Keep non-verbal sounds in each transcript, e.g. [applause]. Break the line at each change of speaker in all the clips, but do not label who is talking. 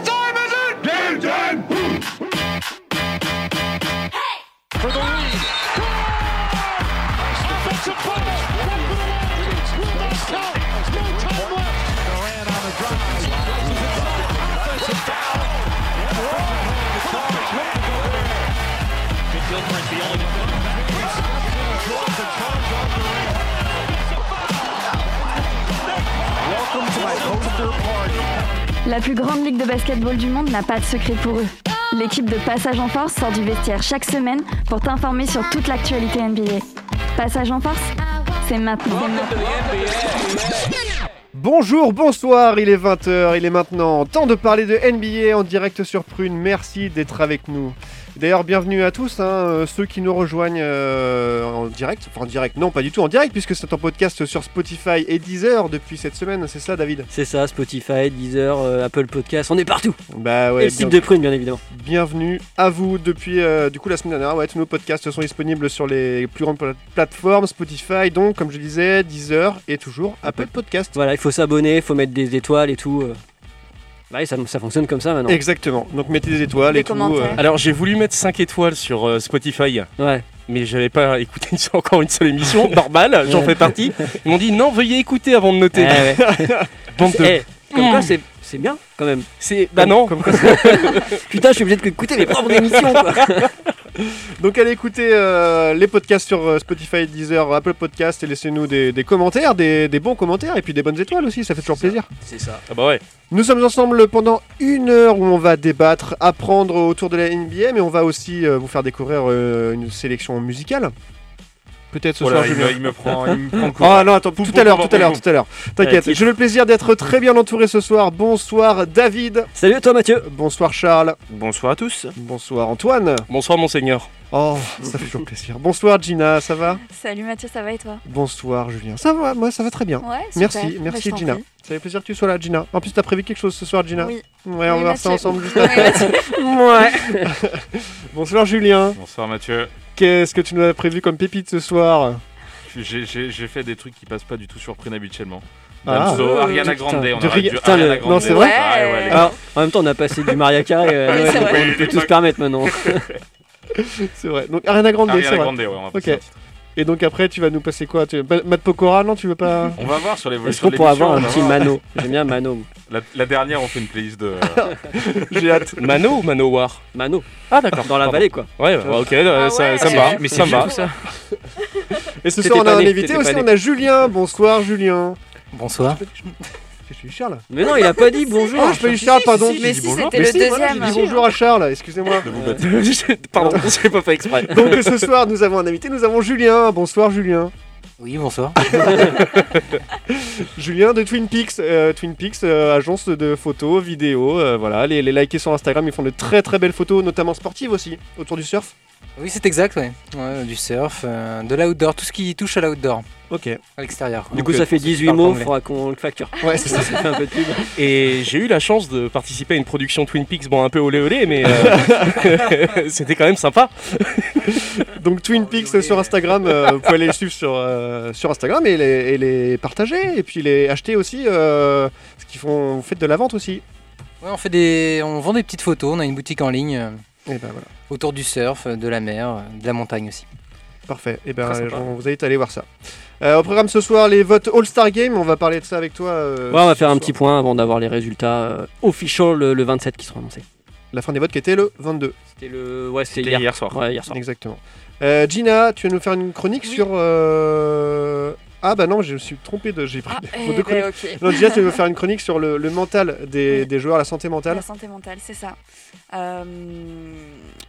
Victory!
La plus grande ligue de basketball du monde n'a pas de secret pour eux. L'équipe de Passage en Force sort du vestiaire chaque semaine pour t'informer sur toute l'actualité NBA. Passage en Force, c'est maintenant.
Bonjour, bonsoir, il est 20h, il est maintenant temps de parler de NBA en direct sur Prune. Merci d'être avec nous. D'ailleurs, bienvenue à tous, hein, euh, ceux qui nous rejoignent euh, en direct. Enfin, en direct, non, pas du tout en direct, puisque c'est un podcast sur Spotify et Deezer depuis cette semaine, c'est ça, David?
C'est ça, Spotify, Deezer, euh, Apple Podcast, on est partout.
Bah
Et
ouais,
le site de Prune, bien évidemment.
bienvenue à vous depuis euh, du coup la semaine dernière. Ouais, tous nos podcasts sont disponibles sur les plus grandes pla- plateformes, Spotify, donc comme je disais, Deezer et toujours Apple Podcast.
Voilà, il faut s'abonner, il faut mettre des étoiles et tout. Euh. Ouais, ça, ça fonctionne comme ça maintenant.
Exactement. Donc mettez des étoiles
Des
et tout.
commentaires.
Alors j'ai voulu mettre 5 étoiles sur euh, Spotify,
Ouais.
mais j'avais pas écouté [laughs] encore une seule émission, [laughs] normal, j'en fais partie. Ils m'ont dit non, veuillez écouter avant de noter.
Ouais, ouais. [laughs]
Bande de-
Eh, comme quoi, c'est c'est bien quand même.
C'est bah non. [laughs]
Putain, je suis obligé de écouter mes propres émissions quoi. [laughs]
Donc allez écouter euh, les podcasts sur euh, Spotify, Deezer, Apple Podcast et laissez-nous des, des commentaires, des, des bons commentaires et puis des bonnes étoiles aussi, ça fait toujours plaisir.
C'est ça.
Ah bah ouais.
Nous sommes ensemble pendant une heure où on va débattre, apprendre autour de la NBA, mais on va aussi euh, vous faire découvrir euh, une sélection musicale. Peut-être ce
Voilà,
soir,
il, me, il me prend, il me prend [laughs] le coup.
Ah non, attends, tout
Pou,
à l'heure, tout à l'heure, tout à l'heure. T'inquiète, j'ai le plaisir d'être très bien entouré ce soir. Bonsoir David.
Salut à toi Mathieu.
Bonsoir Charles.
Bonsoir à tous.
Bonsoir Antoine.
Bonsoir monseigneur.
Oh, ça fait toujours plaisir. Bonsoir Gina, ça va?
Salut Mathieu, ça va et toi?
Bonsoir Julien. Ça va, moi ça va très bien.
Ouais, super.
Merci,
Bah,
merci
t'en
Gina.
prie.
Ça fait plaisir que tu sois là Gina. En plus t'as prévu quelque chose ce soir Gina?
Oui.
Ouais, on
Oui,
va voir ça ensemble juste après. [laughs]
Ouais.
Bonsoir Julien.
Bonsoir Mathieu.
Qu'est-ce que tu nous as prévu comme pépite ce soir?
J'ai- fait des trucs qui passent pas du tout sur Prune habituellement.
Ah.
Damso, Ariana
Putain.
Grande, on
Du
dû
Putain,
Ariana Grande.
non, c'est vrai
Ah, ouais.
Alors, en même temps, on a passé du Maria Carey. euh, ouais, on peut tout se permettre maintenant. [laughs] [laughs]
C'est vrai. Donc Ariana Grande, c'est
Ariana
vrai.
Grande, ouais, on va
Ok. Et donc après tu vas nous passer quoi? Tu... Matt Pokora non tu veux pas?
On va voir sur
Est-ce
l'évolution
qu'on
l'émission.
avoir un petit. Mano? J'aime bien Mano.
La, la dernière, on fait une playlist de. [laughs]
J'ai hâte.
Mano ou Manowar
Mano.
Ah d'accord.
Dans la
Pardon.
vallée quoi.
Ouais, ouais, ok, euh,
Ah
ça,
ouais.
ça me va.
mais
ça me va.
tout ça.
Et ce soir on a un invité aussi, on a Julien. Bonsoir Julien.
Bonsoir.
Je suis Charles.
Mais non, il a pas dit bonjour.
Ah, je peux dire Charles, pardon.
Mais si, c'était le deuxième.
j'ai dit bonjour à Charles, excusez-moi. [laughs] [laughs]
Pardon, j'ai pas fait exprès.
Donc ce soir, nous avons un invité, nous avons Julien. Bonsoir Julien.
Oui, bonsoir. [laughs]
Julien de Twin Peaks, euh, Twin Peaks, euh, agence de photos, vidéos, euh, voilà, les, les liker sur Instagram, ils font de très très belles photos, notamment sportives aussi, autour du surf.
Oui, c'est exact, ouais. Ouais, Du surf, euh, de l'outdoor, tout ce qui touche à l'outdoor,
Ok.
à l'extérieur.
Du
Donc,
coup,
euh,
ça fait
se
18
parle
mots,
anglais.
faudra qu'on le facture.
Ouais, c'est ça. [laughs]
Ça fait un peu de pub. [laughs]
Et j'ai eu la chance de participer à une production Twin Peaks, bon un peu olé olé, mais euh, c'était quand même sympa. [laughs]
Donc Twin Peaks sur Instagram, euh, vous pouvez aller les suivre sur, euh, sur Instagram et les, et les partager et puis les acheter aussi, euh, parce qu'ils font, vous faites de la vente aussi.
Ouais, on, fait des... on vend des petites photos, on a une boutique en ligne
Et ben voilà,
autour du surf, de la mer, de la montagne aussi.
parfait. Et ben
Très sympa.
on vous invite à aller voir ça. Euh, au programme ce soir, les votes All-Star Game, on va parler de ça avec toi. euh,
Ouais, on va
ce
faire un
soir.
petit point avant d'avoir les résultats euh, official le, le 27 qui seront annoncés.
La fin des votes qui était le 22.
C'était le. Ouais, c'était hier.
hier soir.
Ouais, hier soir.
Exactement. Euh, Gina, tu vas nous faire une chronique
Oui.
sur. euh, Ah bah non, je me suis trompé de. J'ai pris
Ah, [laughs]
vos
eh
deux
ben,
chroniques.
ok.
Non, Gina, tu nous faire une chronique sur le, le mental des,
Oui.
des joueurs, la santé mentale.
La santé mentale, c'est ça. Euh,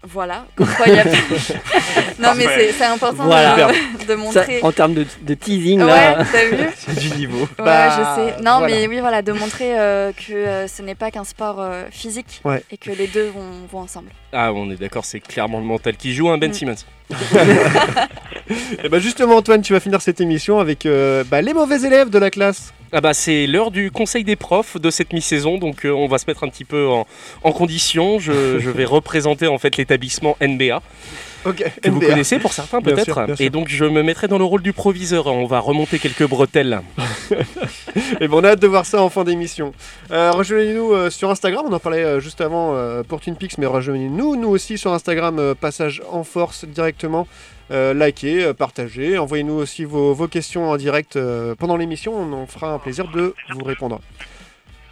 voilà. A... [laughs] non, mais c'est- c'est important
Voilà.
de, [laughs] de
Ça,
montrer.
en termes de, de teasing,
Ouais,
là.
t'as vu
C'est du niveau.
Ouais,
Bah,
je sais. Non,
voilà.
mais oui, voilà, de montrer euh, que euh, ce n'est pas qu'un sport euh, physique
Ouais.
et que les deux vont, vont ensemble.
Ah, on est d'accord, c'est clairement le mental qui joue, un Ben
Mm.
Simmons.
Et bah justement, Antoine, tu vas finir cette émission avec euh, bah, les mauvais élèves de la classe.
Ah bah c'est l'heure du conseil des profs de cette mi-saison, donc euh, on va se mettre un petit peu en, condition. Je vais représenter en fait l'établissement NBA
Ok.
que vous connaissez pour certains peut-être. Et donc je me mettrai dans le rôle du proviseur. On va remonter quelques bretelles. [laughs]
Et bon, on a hâte de voir ça en fin d'émission. Euh, rejoignez-nous euh, sur Instagram, on en parlait euh, juste avant euh, pour TwinPix, mais rejoignez-nous, nous aussi sur Instagram, passage en force directement. Euh, likez, euh, partagez, envoyez-nous aussi vos, vos questions en direct euh, pendant l'émission, on en fera un plaisir de vous répondre.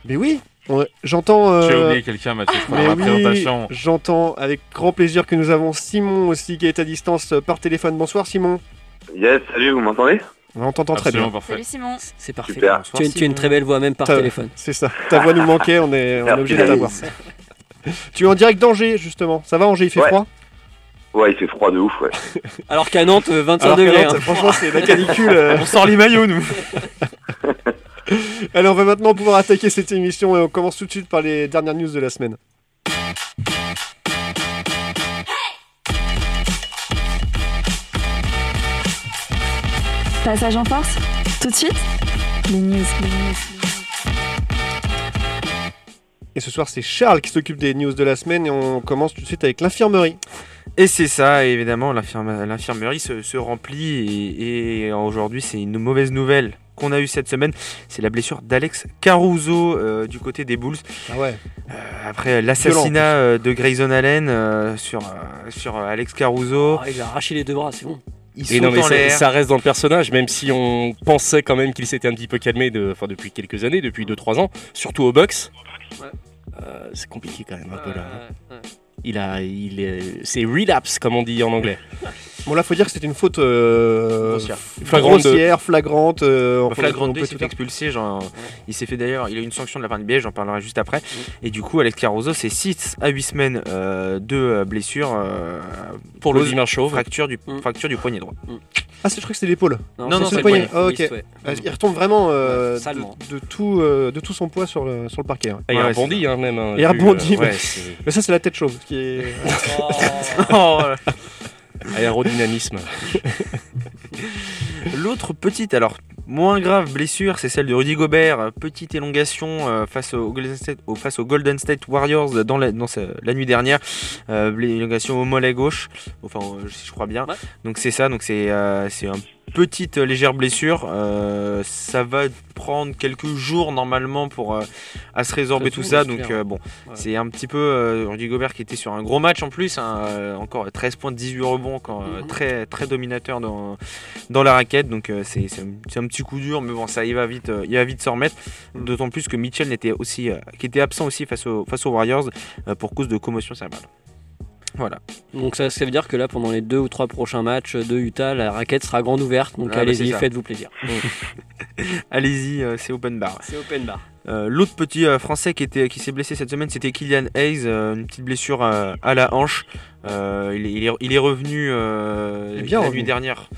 Mais oui, on- j'entends... euh,
J'ai oublié quelqu'un, Mathieu, je la
oui,
présentation.
j'entends avec grand plaisir que nous avons Simon aussi qui est à distance euh, par téléphone. Bonsoir Simon.
Yes, salut, vous m'entendez?
On t'entend très bien.
Parfait.
Salut Simon.
C'est parfait.
Super.
Tu as, tu as une très belle voix, même par téléphone.
C'est ça. Ta voix nous manquait, on est, on est obligé de t'avoir. Tu es en direct d'Angers justement. Ça va Angers, il fait
Ouais.
froid?
Ouais, il fait froid de ouf, ouais.
Alors qu'à Nantes, euh, 25
Alors que
degrés. Hein.
Franchement, c'est la canicule. euh.
On sort les maillots, nous [laughs] [laughs]
Allez, on va maintenant pouvoir attaquer cette émission et on commence tout de suite par les dernières news de la semaine.
Passage en force Tout de suite Les news. les news.
Et ce soir, c'est Charles qui s'occupe des news de la semaine et on commence tout de suite avec l'infirmerie.
Et c'est ça, évidemment, l'infirme- l'infirmerie se, se remplit et, et aujourd'hui c'est une mauvaise nouvelle qu'on a eue cette semaine, c'est la blessure d'Alex Caruso euh, du côté des Bulls.
Ah ouais.
Euh, après l'assassinat euh, de Grayson Allen euh, sur, sur Alex Caruso,
Ah, il a arraché les deux bras, c'est bon.
Et non mais ça, reste dans le personnage, même si on pensait quand même qu'il s'était un petit peu calmé de, enfin, depuis quelques années, depuis 2-3 ans, surtout au.
Ouais.
Euh, c'est compliqué quand même un peu là.
Ouais.
Il a, il est, c'est relapse comme on dit en anglais. [laughs]
Bon, là, faut dire que c'est une faute euh,
Grossière.
Flagrante
grossière, flagrante. euh, on peut-
Flagrant
on peut
D
tout
s'est fait expulser, genre, il s'est fait d'ailleurs, il a eu une sanction de la part du BS, j'en parlerai juste après. Et du coup, Alex Caruso, c'est 6 à 8 semaines euh, de euh, blessure euh,
Pour le chauve.
fracture, du,
Mm.
fracture du poignet droit.
Ah, c'est je crois que c'était l'épaule.
Non, non,
c'est
c'est
le poignet.
poignet.
Ah, ok. Ah, Il retombe vraiment euh, de, de tout, euh, de tout son poids sur le, sur le parquet. hein.
Ah, il
Ouais,
rebondit hein, même. hein,
Il rebondit,
euh,
mais- Mais ça, c'est la tête chauve qui est. [laughs] [laughs] [laughs]
Aérodynamisme. [laughs]
L'autre petite, alors moins grave blessure, c'est celle de Rudy Gobert. Petite élongation euh, face, au Golden State, face aux Golden State Warriors dans la, dans ce- la nuit dernière. Euh, élongation au mollet gauche, enfin euh, si je crois bien.
Ouais.
Donc c'est ça, donc c'est euh, c'est une petite euh, légère blessure. Euh, ça va prendre quelques jours normalement pour euh, à se résorber tout ça. Donc
c'est
euh, bon,
Ouais.
c'est un petit peu Rudy Gobert qui était sur un gros match en plus, hein, encore 13 points, 18 rebonds,
Mhm.
très très dominateur dans dans la raquette. Donc c'est un, un petit coup dur, mais bon, ça il va vite, il va vite s'en remettre. D'autant plus que Mitchell n'était aussi, qui était absent aussi face aux face aux Warriors pour cause de commotion cérébrale. Voilà.
Donc ça, ça veut dire que là, pendant les deux ou trois prochains matchs de Utah, la raquette sera grande ouverte. Donc
Ah, bah,
allez-y, faites-vous plaisir. [laughs]
Allez-y, euh, c'est open bar.
C'est open bar.
Euh, L'autre petit euh, français qui, était, qui s'est blessé cette semaine, c'était Kylian Hayes, une petite blessure à la hanche. Il, est, il est- il est revenu
bien
la nuit dernière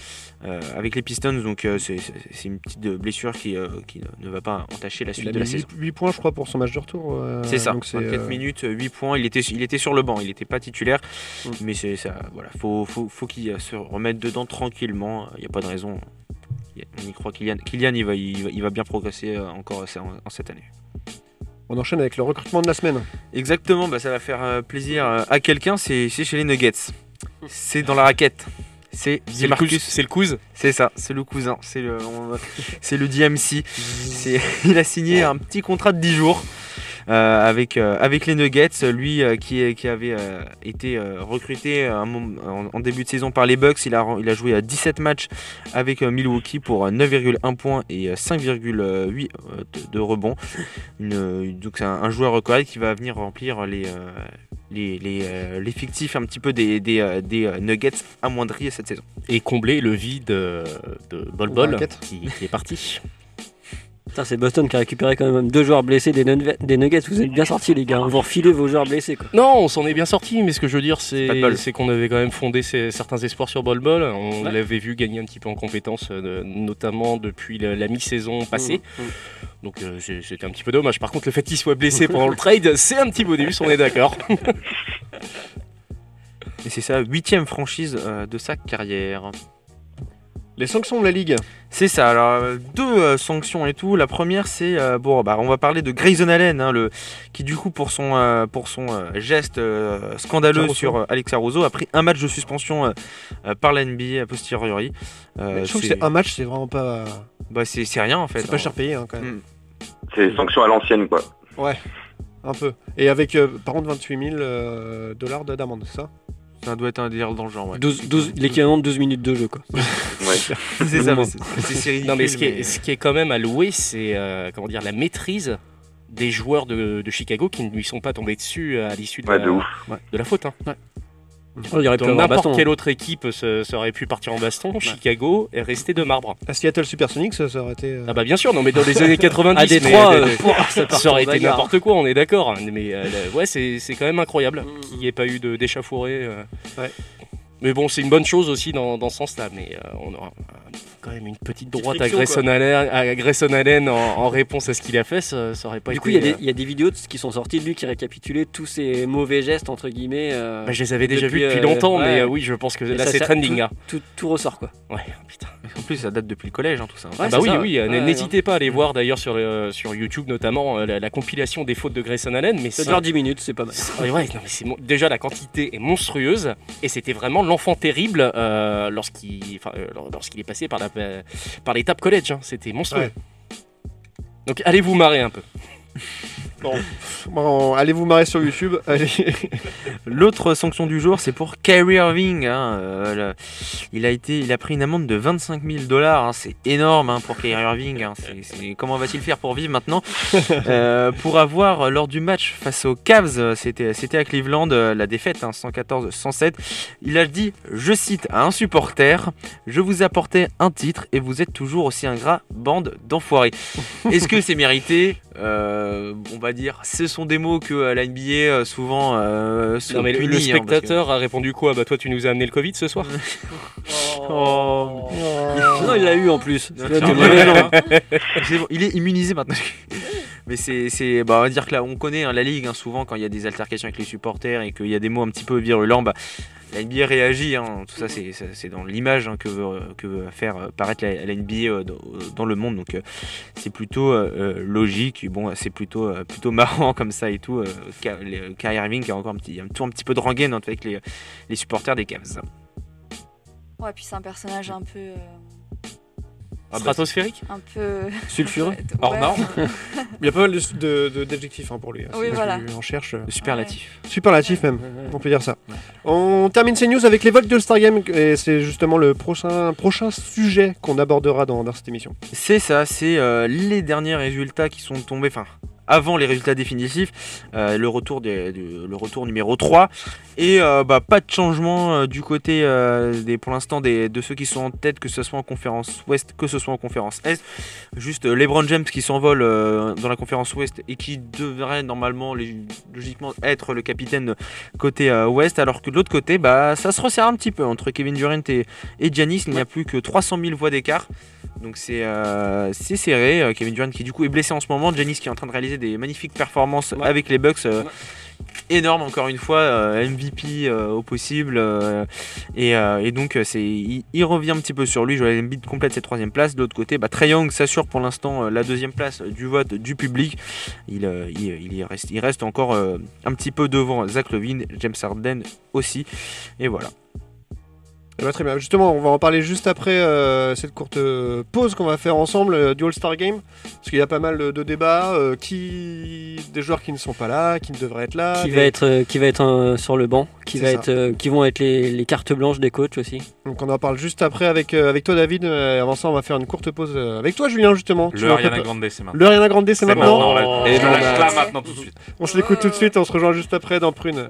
avec les Pistons, donc euh, c'est une petite euh, blessure qui, euh, qui ne- va pas entacher la suite
a
de la saison.
8, points, je crois, pour son match de retour. euh,
C'est ça,
donc c'est,
24
euh,
minutes, 8 points. Il était, il était sur le banc, il n'était pas titulaire.
Mm.
Mais c'est ça, voilà, faut, faut, faut qu'il euh, se remette dedans tranquillement. Il n'y a pas de raison. On y croit Kylian. Kylian, il va, il va, il va bien progresser euh, encore euh, en, cette année.
On enchaîne avec le recrutement de la semaine.
Exactement, bah, ça va faire euh, plaisir euh, à quelqu'un, c'est c'est chez les Nuggets. C'est dans la raquette. C'est
C'est le
Marcus.
cousin- c'est le cousin.
C'est ça, c'est le cousin, c'est le, [laughs] c'est le DMC. [laughs] Il a signé un petit contrat de 10 jours euh, avec, euh, avec les Nuggets. Lui euh, qui, avait euh, été euh, recruté à un moment- en, en début de saison par les Bucks, il a, il a joué à 17 matchs avec euh, Milwaukee pour euh, 9,1 points et euh, 5,8 euh, de, de rebonds. Une, euh, donc c'est un, un joueur correct qui va venir remplir les... euh, les, les, euh, les fictifs un petit peu des, des, euh, des, euh, Nuggets amoindris cette saison.
Et combler le vide euh, de Bol Bol qui est parti. [laughs]
Putain, c'est Boston qui a récupéré quand même deux joueurs blessés des, Nugget- des Nuggets. Vous êtes bien sortis, les gars. On vous refilez vos joueurs blessés, quoi.
Non, on s'en est bien sorti, mais ce que je veux dire, c'est qu'on avait quand même fondé ces- certains espoirs sur Bol Bol. On
Ouais.
l'avait vu gagner un petit peu en compétences, euh, notamment depuis la, la mi-saison passée.
Mmh, mmh.
Donc euh, c'était un petit peu dommage. Par contre, le fait qu'il soit blessé pendant le trade, [laughs] c'est un petit bonus, on est d'accord.
Et c'est sa huitième franchise euh, de sa carrière.
Les sanctions de la Ligue.
C'est ça, alors euh, deux euh, sanctions et tout. La première, c'est euh, bon, bah, on va parler de Grayson Allen, hein, le, qui du coup pour son, euh, pour son euh, geste euh, scandaleux
Caruso.
sur euh, Alex Caruso a pris un match de suspension euh, euh, par la NBA a posteriori. Euh,
Mais je trouve que c'est un match, c'est vraiment pas.
bah, c'est c'est rien en fait.
C'est pas cher payé hein, quand même.
Mm.
C'est sanction à l'ancienne, quoi.
Ouais, un peu. Et avec euh, par contre 28 000 euh, dollars de- d'amende, c'est ça?
Ça doit être un délire dans le genre. Ouais.
12, 12 l'équivalent de 12 minutes de jeu, quoi.
Ouais. [laughs]
c'est ça, mais c'est ridicule.
Non, mais ce qui, est,
mais-
ce qui est quand même à louer, c'est euh, comment dire la maîtrise des joueurs de, de Chicago qui ne lui sont pas tombés dessus à l'issue de,
Ouais,
la-
de ouf.
de la faute. hein.
Il aurait pu avoir
n'importe quelle autre équipe se, serait pu partir en baston. Chicago est resté de marbre.
À Seattle Supersonics, ça, ça aurait été. euh,
Ah bah bien sûr, non mais dans les années [laughs] 90,
À
mais,
Détroit,
euh,
euh, [laughs] pouah, ça
ça aurait été n'importe quoi, on est d'accord. Mais euh, ouais, c'est c'est quand même incroyable qu'il n'y ait pas eu euh.
Ouais.
Mais bon, c'est une bonne chose aussi dans, dans ce sens-là. Mais euh, on aura quand même une petite
Petite
droite à
friction,
Grayson Allen, à Grayson Allen en, en réponse à ce qu'il a fait, ça, ça aurait pas
Du
été.
coup, il y, a des-
euh,
il y a des vidéos de- qui sont sorties de lui qui récapitulaient tous ces mauvais gestes, entre guillemets. euh,
bah, je les avais déjà
depuis,
vus depuis
euh,
longtemps,
ouais.
mais euh, oui, je pense que
et
là c'est trending.
tout-
hein.
Tout, tout ressort, quoi.
Ouais, putain.
En plus, ça date depuis le collège, hein, tout ça.
Ouais,
Ah bah oui,
ça,
oui,
ouais. Ouais,
n'hésitez pas à aller voir d'ailleurs sur, sur YouTube notamment euh, la, la compilation des fautes de Grayson Allen. Mais
Ça
c'est-
dure 10 minutes, c'est pas mal.
Ouais, ouais, non, mais c'est mon- déjà la quantité est monstrueuse et c'était vraiment l'enfant terrible euh, lorsqu'il enfin, euh, lorsqu'il est passé par la par l'étape collège. hein. C'était monstrueux.
Ouais.
Donc allez vous marrer un peu?
Bon, allez vous marrer sur YouTube. Allez. [laughs]
L'autre sanction du jour, c'est pour Kyrie Irving. hein, euh, le- il, a été, il a pris une amende de 25 000 dollars. hein, c'est énorme hein, pour Kyrie Irving. c'est- c'est- comment va-t-il faire pour vivre maintenant [laughs] Euh, Pour avoir, euh, lors du match face aux Cavs, c'était c'était à Cleveland, la défaite hein, 114-107, il a dit, je cite à un supporter, je vous apportais un titre et vous êtes toujours aussi ingrat, bande d'enfoirés. Est-ce que c'est mérité? Euh, On va dire, ce sont des mots que euh, la NBA euh, souvent euh, se
Non, mais le-
punit,
le
hein, que-
spectateur a répondu quoi? Bah toi tu nous as amené le Covid ce soir? [laughs]
Oh.
Non, il l'a eu en plus.
Non,
mauvais, non [laughs]
bon, il est immunisé maintenant. [laughs] Mais c'est, c'est- bah, on va dire que là, on connaît hein, la ligue. hein, souvent, quand il y a des altercations avec les supporters et qu'il y a des mots un petit peu virulents, bah, la NBA réagit. hein. tout ça, c'est, dans l'image hein, que, veut, que veut faire euh, paraître la, la NBA euh, dans, dans le monde. Donc, euh, c'est plutôt euh, euh, logique. Bon, c'est plutôt, euh, plutôt marrant [laughs] comme ça et tout. Euh, Kyrie Irving qui a encore un petit, un, tout un petit peu de rengaine avec les, les supporters des Cavs.
Ouais, puis c'est un personnage un peu. Euh,
Stratosphérique
un peu.
Sulfureux [laughs]
Hors
ouais.
norme. [laughs]
Il y a pas mal de- de- de- d'adjectifs hein, pour lui. hein.
Oui, voilà.
en cherche. euh,
superlatif.
Superlatif même, on peut dire ça. On termine ces news avec les votes de Star Game et c'est justement le prochain, prochain sujet qu'on abordera dans, dans cette émission.
C'est ça, c'est euh, les derniers résultats qui sont tombés, enfin avant les résultats définitifs, euh, le, retour des- du- le retour numéro 3. Et euh, bah, pas de changement euh, du côté des, pour l'instant des, de ceux qui sont en tête, que ce soit en conférence ouest, que ce soit en conférence est. Juste LeBron James qui s'envole dans la conférence ouest et qui devrait normalement logiquement être le capitaine côté ouest, alors que de l'autre côté, bah, ça se resserre un petit peu entre Kevin Durant et, et Giannis. Il n'y a plus que 300 000 voix d'écart. Donc c'est euh, serré. Euh, Kevin Durant qui du coup est blessé en ce moment. Giannis qui est en train de réaliser des magnifiques performances
Ouais.
avec les Bucks. euh, Énorme encore une fois, euh, MVP au possible. et, et donc c'est il, il revient un petit peu sur lui. Joel Embiid complète cette troisième place. De l'autre côté, bah, Trae Young s'assure pour l'instant la deuxième place du vote du public. Il, il, il reste, il reste encore un petit peu devant Zach Levine, James Harden aussi. Et voilà.
Eh ben, très bien, justement, on va en parler juste après euh, cette courte euh, pause qu'on va faire ensemble euh, du All-Star Game. Parce qu'il y a pas mal de, de débats. euh, qui... Des joueurs qui ne sont pas là, qui ne devraient être là.
qui
des-
va être, euh, qui va être euh, sur le banc, qui,
C'est
va
ça.
être, euh, qui vont être les, les cartes blanches des coachs aussi.
Donc on en parle juste après avec, euh, avec toi David. Euh, avant ça, on va faire une courte pause euh, avec toi Julien justement. Tu
Le
vas
Ariana
prépa-
Grande, c'est maintenant.
Le Ariana Grande, c'est maintenant.
là.
Et
je
ben,
lâche là maintenant tout de suite.
On se l'écoute tout de suite, on se rejoint juste après dans Prune.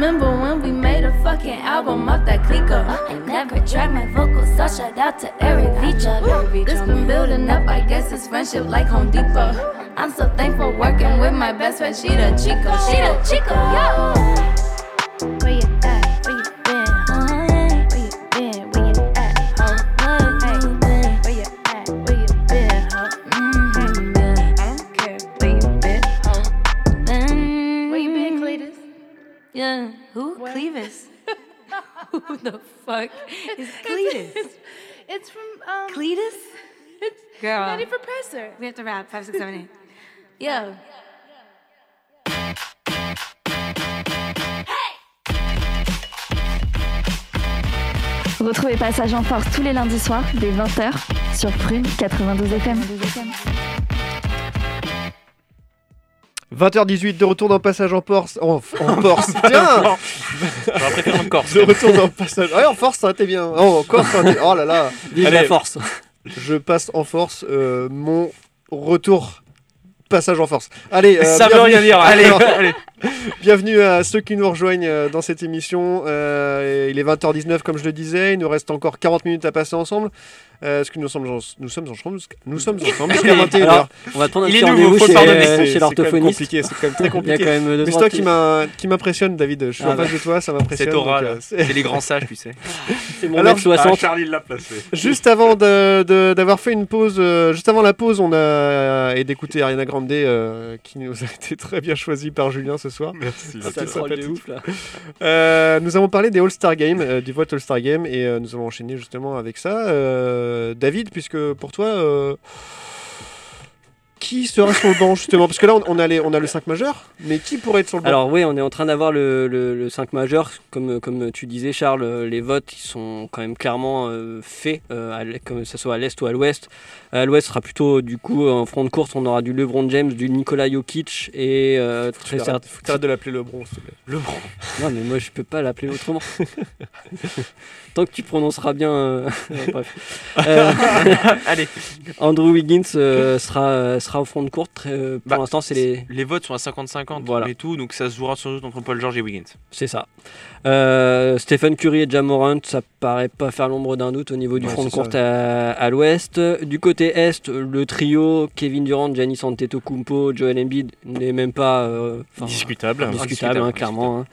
remember when we made a fucking album off that clico. I never tried my vocals, so shout out to Eric Vicha. This been building up, I guess it's friendship like Home Depot. I'm so thankful working with my best friend, she the Chico. She the Chico, yo. Fuck is Cletus?
It's from um.
Cletus? Girl.
Nutty Professor.
We have to rap. Five, six, seven, eight. Yo.
Retrouvez Passage en Force tous les lundis soirs dès 20h sur Prune 92 FM.
20h18 de retour dans Passage en Force. En, en Force, [laughs] tiens
J'aurais préféré en Corse.
De retour dans Passage. Ouais, en Force, ça t'es bien. Oh, en Corse, ça t'es- Oh là là.
Vive
Allez,
la force.
Je passe en force euh, mon retour. Passage en force. Allez, euh,
Ça veut
bienvenue-
rien dire. Allez, allez.
Bienvenue à ceux qui nous rejoignent euh, dans cette émission. Euh, il est 20h19 comme je le disais. Il nous reste encore 40 minutes à passer ensemble. Euh, Est-ce que nous sommes, en- nous sommes ensemble Nous sommes ensemble jusqu'à 21h.
Alors, on va prendre un
Il
petit
est nouveau,
rendez-vous chez, euh,
C'est-
chez
c'est même
l'orthophoniste.
compliqué, c'est quand même très compliqué.
quand même deux,
Mais c'est toi qui m'impressionne, David. Je suis
Ah
en face
bah.
de toi, ça m'impressionne. Donc,
là.
euh, c'est-
C'est les grands sages, tu sais. [laughs]
C'est mon
Alors,
mètre 60.
Ah, Charlie l'a placé.
Juste avant d'avoir fait une pause, euh, juste avant la pause, on a et d'écouter Ariana Grande euh, qui nous a [laughs] été très bien choisi par Julien ce soir.
Merci.
Ça
c'est
de ouf là. [laughs]
Euh, nous avons parlé des All-Star Games, euh, du vote All-Star Game, et euh, nous allons enchaîner justement avec ça. Euh, David, puisque pour toi, euh, qui sera sur le banc justement? Parce que là, on, on a les- on a le 5 majeur, mais qui pourrait être sur le banc?
Alors oui, on est en train d'avoir le, le, le 5 majeur. Comme, comme tu disais, Charles, les votes ils sont quand même clairement euh, faits, euh, à que ce soit à l'est ou à l'ouest. À l'ouest ce sera plutôt du coup en front de course, on aura du LeBron James, du Nikola Jokic et euh, très
arrêtes- faut que de l'appeler LeBron, s'il te plaît.
LeBron.
Non mais moi je peux pas l'appeler autrement. [laughs] Tant que tu prononceras bien. euh, [laughs] Bref. [laughs]
Allez.
Andrew Wiggins sera, sera au front de course. très- euh, pour
Bah,
l'instant c'est les.
Les votes sont à 50-50
Voilà.
et tout, donc ça se jouera sans doute entre Paul George et Wiggins.
C'est ça. Euh, Stephen Curry et Jamorant, ça paraît pas faire l'ombre d'un doute au niveau du
Ouais,
front de courte à, à l'ouest. Du côté est, le trio Kevin Durant, Giannis Antetokounmpo, Joel Embiid n'est même pas euh,
Discutable.
discutable, hein, clairement. hein.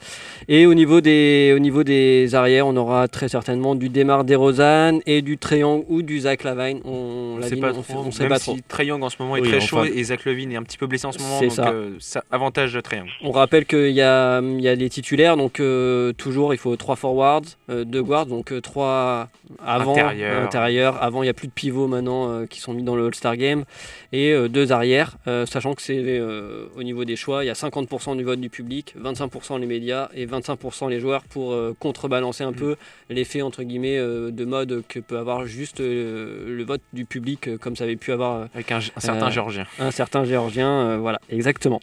Et au niveau des au niveau des arrières, on aura très certainement du Demar Derozan et du Triangle ou du Zach Lavine. On,
On
l'a
sait pas
on,
trop,
on sait
même
pas
si Young en ce moment est
Oui,
très
enfin.
et Zach Levine est un petit peu blessé en ce moment, donc
ça.
euh, ça avantage Trae Young.
On rappelle qu'il y a, y a les titulaires, donc euh, toujours il faut trois forwards, euh, deux guards, donc euh, trois avant,
Intérieur.
intérieur. Avant, il n'y a plus de pivots maintenant euh, qui sont mis dans le All-Star Game et euh, deux arrières, euh, sachant que c'est euh, au niveau des choix, il y a 50% du vote du public, 25% les médias et 25% les joueurs pour euh, contrebalancer un peu l'effet entre guillemets euh, de mode que peut avoir juste euh, le vote du public, euh, comme ça avait pu avoir euh,
Avec un, un certain
Euh,
Géorgien.
un certain géorgien, euh, voilà, exactement.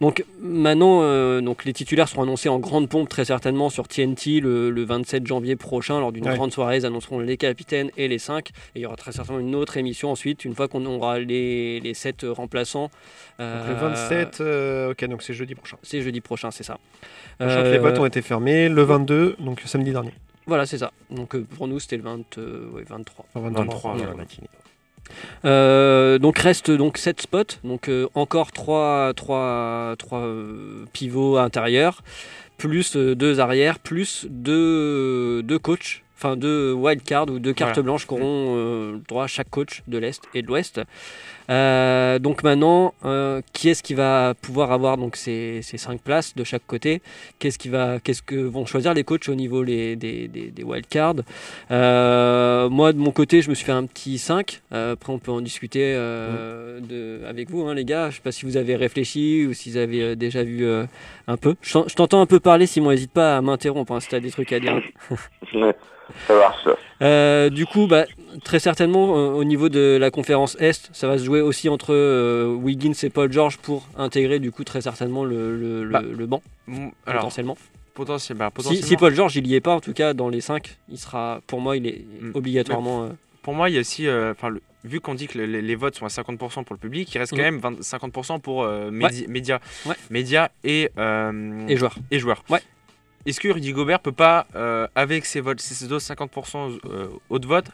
Donc maintenant, euh, donc les titulaires seront annoncés en grande pompe très certainement sur TNT le, le 27 janvier prochain lors d'une
Ouais.
grande soirée. Ils annonceront les capitaines et les 5 et il y aura très certainement une autre émission ensuite une fois qu'on aura les, les 7 remplaçants. Euh,
le 27, euh, ok, donc c'est jeudi prochain.
C'est jeudi prochain, c'est ça.
Sachant que les
Euh,
votes ont été fermés le 22, donc samedi dernier.
Voilà, c'est ça. Donc euh, pour nous, c'était le 20, euh, ouais, 23.
Enfin,
23,
ouais,
ouais.
la matinée.
Euh, donc reste donc 7 spots, donc euh, encore 3, pivots intérieurs, plus 2 arrières, plus 2 coachs, enfin 2 wildcards ou 2 cartes
Voilà.
blanches qu'auront euh, le droit à chaque coach de l'Est et de l'Ouest. Euh, donc maintenant, euh, qui est-ce qui va pouvoir avoir donc ces, ces 5 places de chaque côté? Qu'est-ce qui va, qu'est-ce que vont choisir les coachs au niveau les, des, des, des wildcards? Euh, moi, de mon côté, je me suis fait un petit 5. Euh, après, on peut en discuter euh, de, avec vous, hein, les gars. Je sais pas si vous avez réfléchi ou si vous avez déjà vu euh, un peu. Je t'en- je t'entends un peu parler, Simon. N'hésite pas à m'interrompre hein, si tu as des trucs à dire. [laughs]
Ça marche.
Euh, du coup, bah, très certainement, euh, au niveau de la conférence Est, ça va se jouer aussi entre euh, Wiggins et Paul George pour intégrer, du coup, très certainement le, le, le-
Bah,
le banc,
Alors,
potentiellement.
potentiel- bah,
Si,
potentiellement.
si Paul George, il y est pas, en tout cas, dans les 5, il sera, pour moi, il est
Mm.
obligatoirement.
Pour moi, il y a aussi, le- vu qu'on dit que les, les votes sont à 50% pour le public, il reste quand
Mhm.
même 20 50% pour médi- médias,
Ouais.
médias et,
et joueur.
et joueurs.
Ouais.
Est-ce que Rudy Gobert peut pas, euh, avec ses votes, ses doses 50% euh, haut de vote,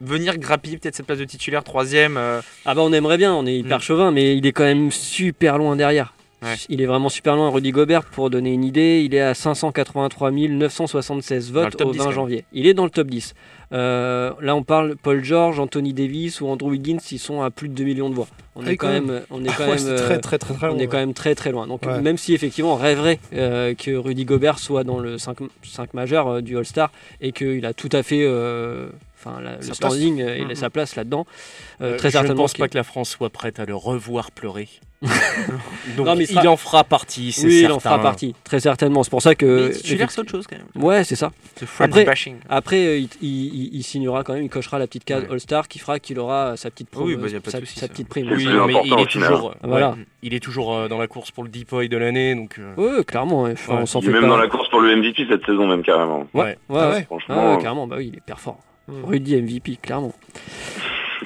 venir grappiller peut-être cette place de titulaire troisième euh,
Ah bah on aimerait bien, on est hyper
Mm.
chauvin, mais il est quand même super loin derrière.
Ouais.
Il est vraiment super loin. Rudy Gobert, pour donner une idée, il est à 583 976
Dans le
votes au
10,
20
quand même.
janvier. Il est dans le top 10. Euh, là, on parle Paul George, Anthony Davis ou Andrew Wiggins, ils sont à plus de 2 millions de voix. On
Ah
est quand
quand
même, on est quand
Ouais,
même, euh,
très très très très
on
long,
est quand même très très loin. Donc
Ouais.
même si effectivement on rêverait euh, que Rudy Gobert soit dans le 5, 5 majeur euh, du All-Star et qu'il a tout à fait euh, enfin, la- le standing
place.
euh, et
Mhm.
sa place là-dedans, euh,
Euh,
très
je ne
certainement.
pense pas que la France soit prête à le revoir pleurer. [laughs] Donc
Non, mais il
en fera partie, c'est
Oui, il en fera partie, très certainement. C'est pour ça que.
Mais titulaire, c'est autre chose quand même.
Ouais, c'est ça. Après,
bashing.
après euh, il, il- il- il signera quand même, il cochera la petite case
Ouais.
All-Star qui fera qu'il aura sa petite, pro-
Oui, bah, y a pas de
sa,
souci,
sa petite prime.
Oui, mais il est toujours,
Voilà.
ouais, il est toujours dans la course pour le Deep Boy de l'année, donc. euh,
Ouais, clairement. ouais. Enfin,
Ouais.
on s'en
Il est
fait
même
pas.
dans la course pour le MVP cette saison, même carrément.
Ouais,
Ouais.
ouais,
Ah
Franchement,
Ah ouais,
euh,
carrément, bah oui, il est.
Mm.
Rudy MVP, clairement.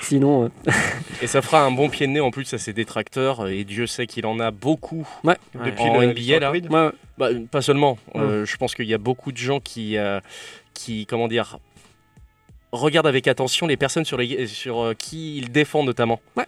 Sinon, euh, [laughs]
Et ça fera un bon pied de nez en plus à ses détracteurs, et Dieu sait qu'il en a beaucoup
ouais.
depuis
En
le
NBA,
NBA là.
Ouais.
Bah, pas seulement. Euh, je pense qu'il y a beaucoup de gens qui, euh, qui, comment dire, regardent avec attention les personnes sur, les, sur euh, qui il défend notamment.
Ouais.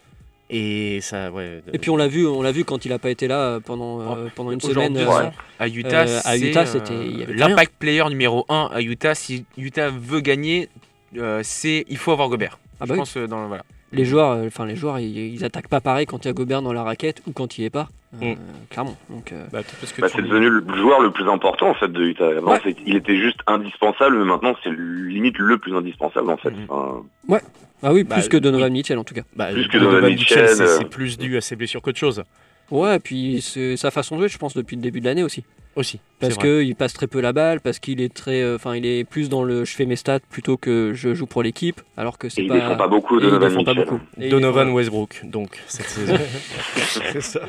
Et ça, ouais.
Et puis on l'a vu, on l'a vu quand il a pas été là pendant euh, pendant une semaine. Euh,
à Utah,
euh, à Utah, c'était-
l'impact player numéro 1 à Utah. Si Utah veut gagner, euh, c'est il faut avoir Gobert.
Ah
Je
bah oui.
pense euh, dans le- voilà.
les joueurs, euh, enfin les joueurs, ils, ils attaquent pas pareil quand il y a Gobert dans la raquette ou quand il est pas. Euh,
Mm.
Clairement. Donc, euh,
Bah, peut-être parce que
bah,
tu-
c'est devenu le joueur le plus important en fait de Utah. Avant,
Ouais.
c'est- il était juste indispensable, mais maintenant c'est limite le plus indispensable en fait.
Mhm.
Enfin,
ah oui,
Bah,
plus que Donovan Mitchell en tout cas.
bah,
plus que
Donovan
Donovan
Mitchell,
Mitchell,
c'est
euh,
c'est plus dû à ses blessures qu'autre chose.
Ouais, et puis c'est sa façon de jouer, je pense, depuis le début de l'année aussi.
Aussi.
Parce qu'il passe très peu la balle, parce qu'il est très, euh, enfin, il est plus dans le je fais mes stats plutôt que je joue pour l'équipe, alors que
et
c'est
il
pas.
défend pas beaucoup Donovan
pas beaucoup.
Donovan
défend-
Westbrook, donc, cette saison. [laughs]
C'est ça.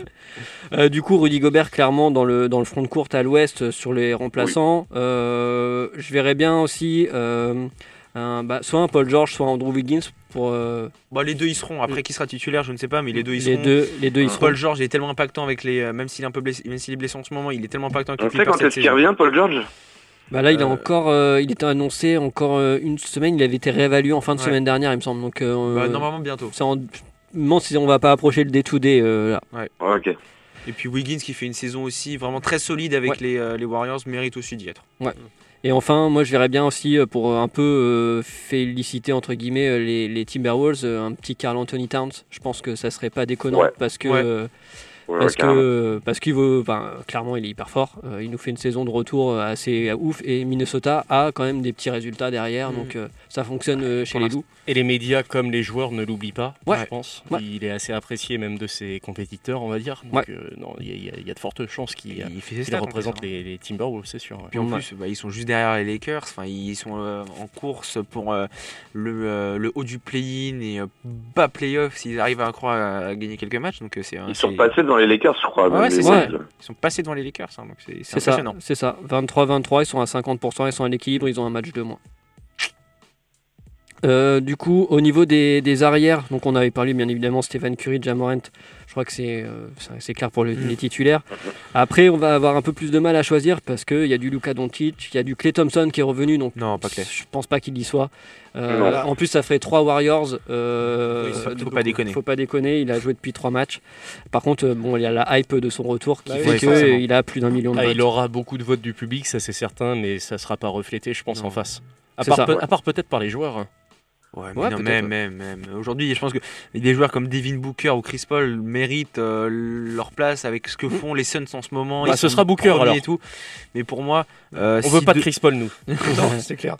Euh, du coup, Rudy Gobert, clairement, dans le, dans le front de courte à l'ouest, sur les remplaçants. Euh, je verrais bien aussi euh, un, bah, soit un Paul George, soit Andrew Wiggins pour euh,
Bon, les deux y seront. Après, qui sera titulaire, je ne sais pas, mais les deux y
les
seront.
deux. Les deux, ils seront.
Paul George il est tellement impactant avec les, euh, même s'il est un peu blessé, même s'il est blessé en ce moment, il est tellement impactant avec
On
les
sait quand est-ce qu'il revient, Paul George?
Bah là, il a
Euh,
encore, euh, il était annoncé encore euh, une semaine. Il avait été réévalué en fin de
Ouais.
semaine dernière, il me semble. Donc, euh,
Bah, normalement bientôt.
c'est en- si on va pas approcher le day-to-day euh, là.
Ouais, Ok.
Et puis Wiggins qui fait une saison aussi vraiment très solide avec
Ouais.
les, euh, les Warriors mérite aussi d'y être.
Et enfin, moi je verrais bien aussi euh, pour euh, un peu euh, féliciter entre guillemets euh, les, les Timberwolves, un petit Carl Anthony Towns. Je pense que ça serait pas déconnant
Ouais.
parce que
Ouais.
Ouais,
parce que parce qu'il veut, clairement il est hyper fort. Euh, il nous fait une saison de retour euh, assez ouf et Minnesota a quand même des petits résultats derrière, donc euh, ça fonctionne euh, chez les loups.
Et les médias comme les joueurs ne l'oublient pas,
Ouais.
je pense.
Ouais.
Il est assez apprécié même de ses compétiteurs, on va dire. Donc, euh, non, il y, a- y y de fortes chances qu'il représente
hein.
les, les Timberwolves, c'est sûr.
Puis en
Ouais.
plus, bah, ils sont juste derrière les Lakers. Enfin, ils sont euh, en course pour euh, le, euh, le haut du play-in et euh, bas play-off s'ils arrivent à, croire à, à gagner quelques matchs. Donc euh, c'est un-
Ils sont passés dans les Lakers, je crois.
Ouais, c'est ça. Ils sont passés devant les Lakers. hein, donc c'est c'est
C'est ça,
impressionnant.
c'est ça. 23-23, ils sont à 50%, ils sont à l'équilibre, ils ont un match de moins. Euh, du coup, au niveau des, des arrières, donc on avait parlé bien évidemment Stéphane Curry, Jamorant. Je crois que c'est euh, clair pour le-
Mm.
les titulaires. Après, on va avoir un peu plus de mal à choisir parce qu'il y a du Luka Doncic, il y a du Clay Thompson qui est revenu, donc
Non, pas clair.
je pense pas qu'il y soit. Euh, en plus, ça ferait trois Warriors. euh,
Oui, faut- pas déconner.
Faut pas déconner. Il a joué depuis trois matchs. Par contre, bon, il y a la hype de son retour qui
Bah
fait
oui,
qu'il a plus d'un million de
Ah,
votes.
il aura beaucoup de votes du public, ça c'est certain, mais ça sera pas reflété, je pense,
Non.
en face. À part, peut-être par les joueurs.
Ouais, mais
Ouais,
non,
peut-être,
même,
ouais.
même, même. Aujourd'hui, je pense que des joueurs comme Devin Booker ou Chris Paul méritent euh, leur place avec ce que font les Suns en ce moment.
Bah,
Ils
ce sera Booker, alors.
Et tout. Mais pour moi, euh,
On veut
si
pas de
de-
Chris Paul, nous. [laughs]
Non, c'est clair.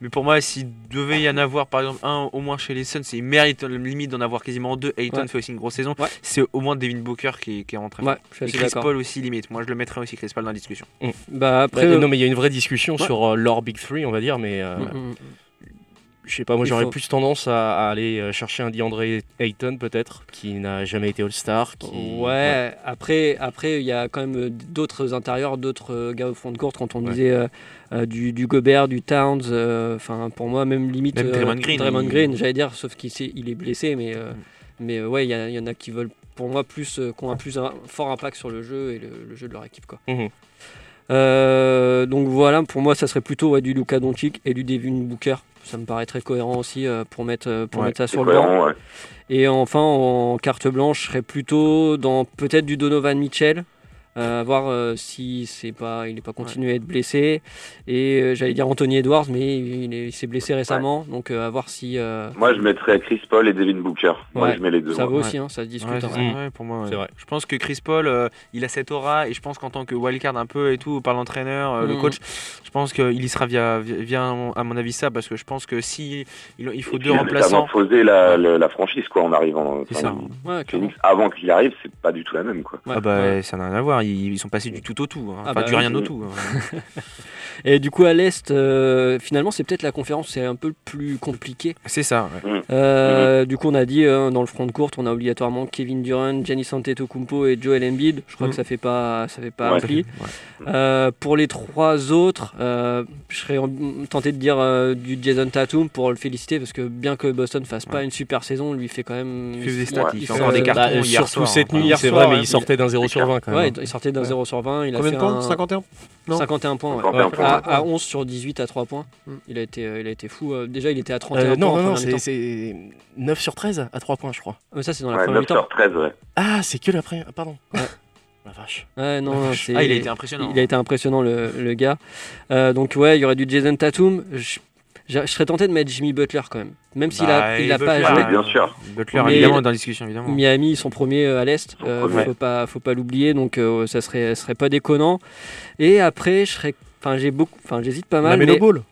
Mais pour moi, s'il devait y en avoir, par exemple, un au moins chez les Suns, et ils méritent limite d'en avoir quasiment deux. Ayton
Ouais.
fait aussi une grosse saison.
Ouais.
C'est au moins Devin Booker qui, est- qui est rentré.
Ouais,
Et Chris. Paul aussi limite. Moi, je le mettrais aussi Chris Paul dans la discussion.
Bah après,
Bah,
euh,
non, mais il y a une vraie discussion
Ouais.
sur euh, leur Big Three, on va dire, mais euh,
mm, mm.
Je sais pas, moi j'aurais
faut-
plus tendance à, à aller euh, chercher un DeAndre Ayton, peut-être, qui n'a jamais été All-Star. Qui...
Ouais, après, après il y a quand même euh, d'autres intérieurs, d'autres euh, gars au fond de courte. Quand on
Ouais.
disait euh, euh, du, du Gobert, du Towns, euh, enfin pour moi même limite
Même
euh,
Draymond Green,
Draymond
il-
Green, j'allais dire, sauf qu'il il est blessé, mais euh,
Mm.
mais ouais, il y, en a qui veulent pour moi plus, euh, qui ont un plus un fort impact sur le jeu et le, le jeu de leur équipe quoi.
Mhm.
Euh, donc voilà, pour moi, ça serait plutôt ouais, du Luka Doncic et du Devin Booker. Ça me paraît très cohérent aussi euh, pour mettre, euh, pour
Ouais,
mettre ça sur le banc.
ouais.
Et enfin, en carte blanche, je serais plutôt dans peut-être du Donovan Mitchell. Euh, à voir euh, si c'est pas, il n'est pas continué à être blessé. Et euh, j'allais dire Anthony Edwards, mais il, est- il s'est blessé récemment. Donc euh, à voir si. euh,
Moi, je mettrais Chris Paul et Devin Booker. Moi,
Ouais,
je mets les deux.
ça vaut aussi, hein, ça se discute.
Ouais,
hein.
ouais, pour moi, ouais.
C'est vrai.
Je pense que Chris Paul, euh, il a cette aura et je pense qu'en tant que wildcard un peu et tout par l'entraîneur, euh, le
Mhm.
coach, je pense qu'il y sera via, via, à mon avis ça parce que je pense que si il, il faut
Et
deux
il a
remplaçants.
métamorphosé la, la, la franchise quoi en arrivant.
C'est
Enfin,
ça.
Ouais, clairement.
Phoenix, avant qu'il arrive, c'est pas du tout la même quoi.
Ouais,
ah bah
ouais.
ça n'a rien à voir, ils, ils sont passés du tout au tout, hein.
Ah
enfin
bah
du rien au tout. hein. [laughs]
Et du coup, à l'Est, euh, finalement, c'est peut-être la conférence, c'est un peu le plus compliqué.
C'est ça. ouais.
Euh, Du coup, on a dit euh, dans le front de courte, on a obligatoirement Kevin Durant, Giannis Antetokounmpo et Joel Embiid. Je crois
Mhm.
que ça fait pas, ça fait pas
Ouais.
rempli.
Ouais.
Euh, pour les trois autres, euh, je serais en- tenté de dire euh, du Jason Tatum pour le féliciter parce que bien que Boston fasse pas une super saison, lui fait quand même.
Il fait des stats, il fait
fait,
encore des cartons
Bah,
hier
surtout
soir,
cette
hein.
nuit,
Hier
c'est vrai, mais
ouais.
il sortait d'un 0 sur 20 quand
Ouais,
même.
il sortait d'un 0 sur 20. Il a
Combien
fait
de points
un-
51 Non
51 points, ouais.
51 points,
à, à 11 sur 18 à 3 points.
Mm.
Il, a été, euh, il a été fou. Euh, Déjà, il était à 31
Euh,
points.
non,
en
non, non, c'est
mi-temps.
c'est 9 sur 13 à 3 points, je crois.
Ah, mais ça, c'est dans la
Ouais,
première
9
mi-temps.
sur 13, ouais.
Ah, c'est que la première. Pardon. [laughs] La vache.
Ouais, non, c'est-
Ah, il a été impressionnant.
Il a été impressionnant, le, le gars. Euh, donc, ouais, il y aurait du Jason Tatum. Je, je- je serais tenté de mettre Jimmy Butler quand même. Même s'il a,
Bah,
il
et
a pas
Butler,
joué.
Ouais, bien sûr.
Butler
Mais-
évidemment dans la discussion évidemment.
Miami, ils sont premiers euh, à l'Est. Euh,
premiers.
faut pas, faut pas l'oublier. Donc, euh, ça serait, serait pas déconnant. Et après, je serais. Enfin, j'ai beaucoup. Enfin, j'hésite pas
La
mal.
Melo
mais-
Ball.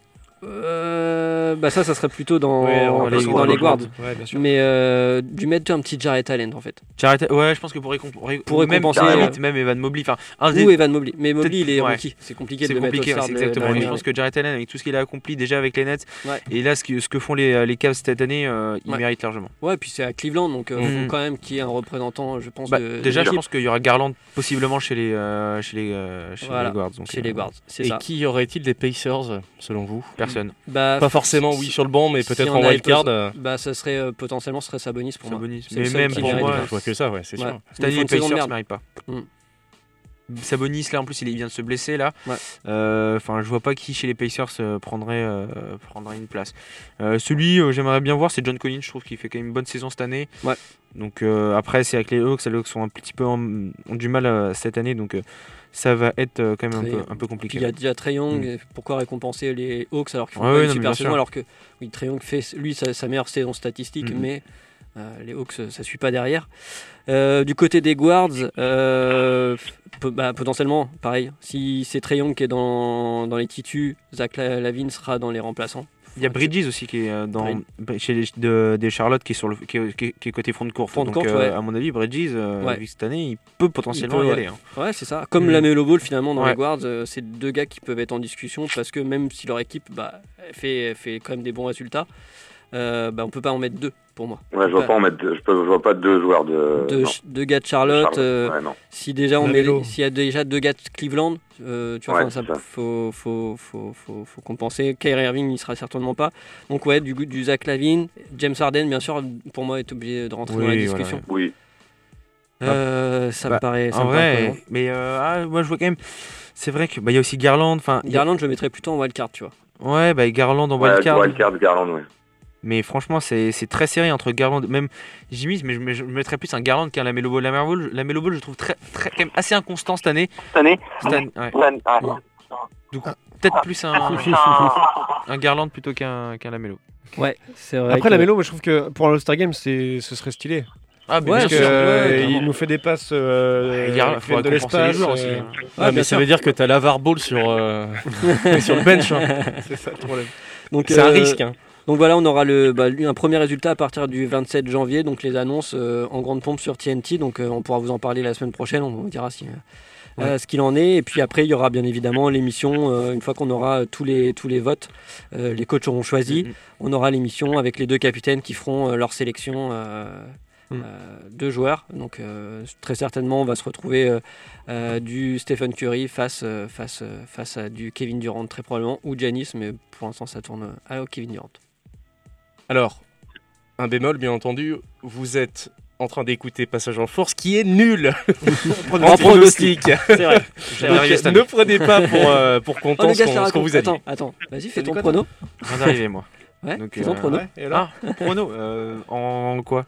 Euh, bah ça, ça serait plutôt dans,
Ouais,
dans
on
les, dans les guards.
Ouais, bien sûr.
Mais euh, du mettre un petit Jarrett Allen en fait.
J'arrête- Ouais, je pense que pour, récom- ré-
Pour
ou même,
récompenser, euh,
limite, même Evan Mobley. Enfin, un des-
Ou Evan Mobley. Mais Mobley, il est
Ouais.
rookie. C'est compliqué de
C'est
le mettre
compliqué,
au
c'est
de-
exactement.
de
je pense que Jarrett Allen, avec tout ce qu'il a accompli déjà avec les Nets,
Ouais.
et là, ce que, ce que font les, les Cavs cette année, euh, il
Ouais.
mérite largement.
Ouais, puis c'est à Cleveland, donc il
Mhm.
faut quand même qu'il y ait un représentant, je pense.
Bah,
de,
déjà, je pense qu'il y aura Garland possiblement chez les, euh, chez les, euh, chez les Guards. donc,
chez
euh,
les guards, c'est
Et qui y aurait-il des Pacers, selon vous?
Personne.
Bah,
Pas forcément, oui, sur le banc, mais
si
peut-être en wildcard. euh,
Bah, ça serait euh, potentiellement ce serait Sabonis pour moi.
Sabonis.
C'est le
Mais même
qui
pour moi.
Je vois que ça, ouais, c'est
Ouais.
sûr.
Ils font
les Pacers ne méritent pas.
Mm.
Sabonis, là, en plus, il vient de se blesser, là.
Ouais.
Euh, Enfin, je vois pas qui chez les Pacers euh, prendrait, euh, prendrait une place. Euh, celui, euh, j'aimerais bien voir, c'est John Collins. Je trouve qu'il fait quand même une bonne saison cette année.
Ouais.
Donc, euh, après, c'est avec les Hawks. Les Hawks sont un petit peu en- ont du mal euh, cette année. Donc, euh, ça va être euh, quand même un peu, un peu compliqué.
il y a déjà Trey Young,
Mm.
pourquoi récompenser les Hawks alors qu'ils font
Ouais,
pas
ouais,
une
non,
super saison alors que oui, Trey Young fait lui sa, sa meilleure saison statistique,
Mhm.
mais euh, les Hawks ça, suit pas derrière. Euh, du côté des guards, euh, bah, potentiellement pareil. Si c'est Trey Young qui est dans, dans les titus, Zach La- Lavine sera dans les remplaçants.
Il y a Bridges aussi qui est euh, dans,
Brid-
chez les, de- des Charlotte qui est, sur le, qui est, qui est- qui est côté front de courte.
Front de
Donc,
courte,
euh,
ouais.
à mon avis, Bridges, euh,
Ouais.
vu que cette année, il peut potentiellement
Il peut,
y
ouais.
aller. hein.
Ouais, c'est ça. Comme
Mhm.
la Melo Ball finalement dans les guards, euh, c'est deux gars qui peuvent être en discussion parce que même si leur équipe bah, fait, fait quand même des bons résultats, euh, bah, on peut pas en mettre deux pour moi.
Ouais, je vois
Bah,
pas en mettre deux, je, peux, je vois pas deux joueurs de.
deux, deux gars de Charlotte.
Charlotte,
euh,
ouais, non.
si déjà on met, s'il y a déjà deux gars de Cleveland, euh, tu vois,
Ouais,
ça, faut, faut, faut, faut, faut compenser. Kyrie Irving, il sera certainement pas. Donc ouais, du, du Zach Lavine, James Harden, bien sûr, pour moi est obligé de rentrer dans la
voilà,
discussion.
Oui.
Euh, ça
Bah,
me paraît. Ça
en
me paraît
vrai, mais euh, ah, moi je vois quand même. C'est vrai que bah, il y a aussi Garland. Enfin, a-
Garland, je le mettrais plutôt en wildcard, tu vois.
ouais, bah, Garland en
Ouais,
wildcard.
wildcard, Garland, ouais.
Mais franchement, c'est c'est très serré entre Garland, même Jimmy, mais je, mais je mettrais plus un Garland qu'un Lamelo Ball. Lamelo Ball, Lamelo Ball, je trouve très, très, quand même assez inconstant cette année.
Cette année
Cette année, ouais. Coup, peut-être plus [laughs] un, un Garland plutôt qu'un qu'un Lamelo.
Ouais, c'est vrai.
Après,
que-
la Melo, moi je trouve que pour un All-Star Game, c'est- ce serait stylé.
Ah,
bien
Parce
sûr,
que,
ouais,
euh, il nous fait des passes euh, qui
faut
viennent de l'espace.
joueurs aussi,
euh,
hein.
Ouais, mais ça
sûr.
veut dire que t'as l'Avar Ball sur, euh, [laughs] sur le bench. hein.
C'est ça le problème.
Donc,
C'est un
euh,
risque. hein.
Donc voilà, on aura le, bah, un premier résultat à partir du 27 janvier, donc les annonces euh, en grande pompe sur TNT, donc euh, on pourra vous en parler la semaine prochaine, on vous dira si, euh, ce qu'il en est, et puis après il y aura bien évidemment l'émission, une fois qu'on aura tous les, tous les votes, les coachs auront choisi,
Mhm.
on aura l'émission avec les deux capitaines qui feront leur sélection euh, de joueurs, donc euh, très certainement on va se retrouver euh, du Stephen Curry face, face, face à du Kevin Durant très probablement, ou Giannis, mais pour l'instant ça tourne à Kevin Durant.
Alors, un bémol, bien entendu, vous êtes en train d'écouter Passage en Force qui est nul [laughs]
En pronostic. C'est vrai. [laughs]
Ne prenez pas pour, euh, pour
Oh,
content ce qu'on vous a dit.
Attends, attends. Vas-y, fais ton prono.
Je viens d'arriver, moi.
Ouais,
Donc,
fais ton
euh,
prono.
Ouais, et là
Ah, prono. euh, en quoi?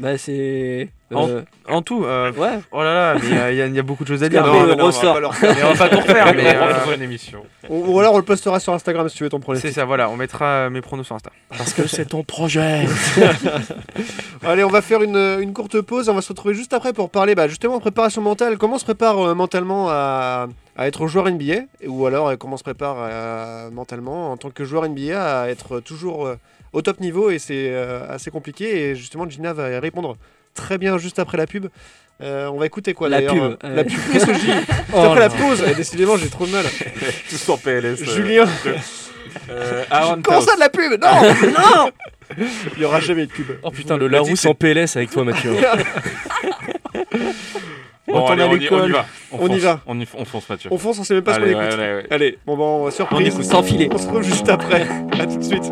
Bah, c'est.
En-
euh,
En tout euh,
Ouais.
Oh là là, mais euh, il y, a- il y a beaucoup de choses à dire. Non,
euh,
non, on va leur mais on va pas tout refaire, [laughs] mais
On
euh,
fera une émission.
Ou ou alors on le postera sur Instagram si tu veux ton pronostic.
c'est ça, voilà, on mettra euh, mes pronos sur Insta.
Parce que c'est ton projet. [laughs]
Allez, on va faire une, une courte pause. On va se retrouver juste après pour parler bah, justement de préparation mentale. Comment on se prépare euh, mentalement à, à être joueur NBA Ou alors euh, comment on se prépare euh, mentalement en tant que joueur NBA à être toujours euh, au top niveau Et c'est euh, assez compliqué. Et justement, Gina va y répondre très bien juste après la pub. Euh, on va écouter quoi
La
d'ailleurs
pub,
euh,
euh.
La pub. Qu'est-ce que je dis [laughs]
Oh
après la pause. Et décidément, j'ai trop de mal.
Tous en PLS.
Julien,
euh, Aaron
comment ça de la pub Non [laughs] Non Il y aura jamais de pub.
Oh putain, le Larousse en PLS avec toi, Mathieu. [laughs]
Bon, allez, on y, on y va.
On y
fonce.
va.
On, y, on fonce, Mathieu.
On fonce, on sait même pas
Allez,
ce qu'on
ouais,
écoute.
ouais, ouais.
Allez, bon, bon, surprise.
On écoute.
Sans filet.
On se retrouve juste après. À tout de suite.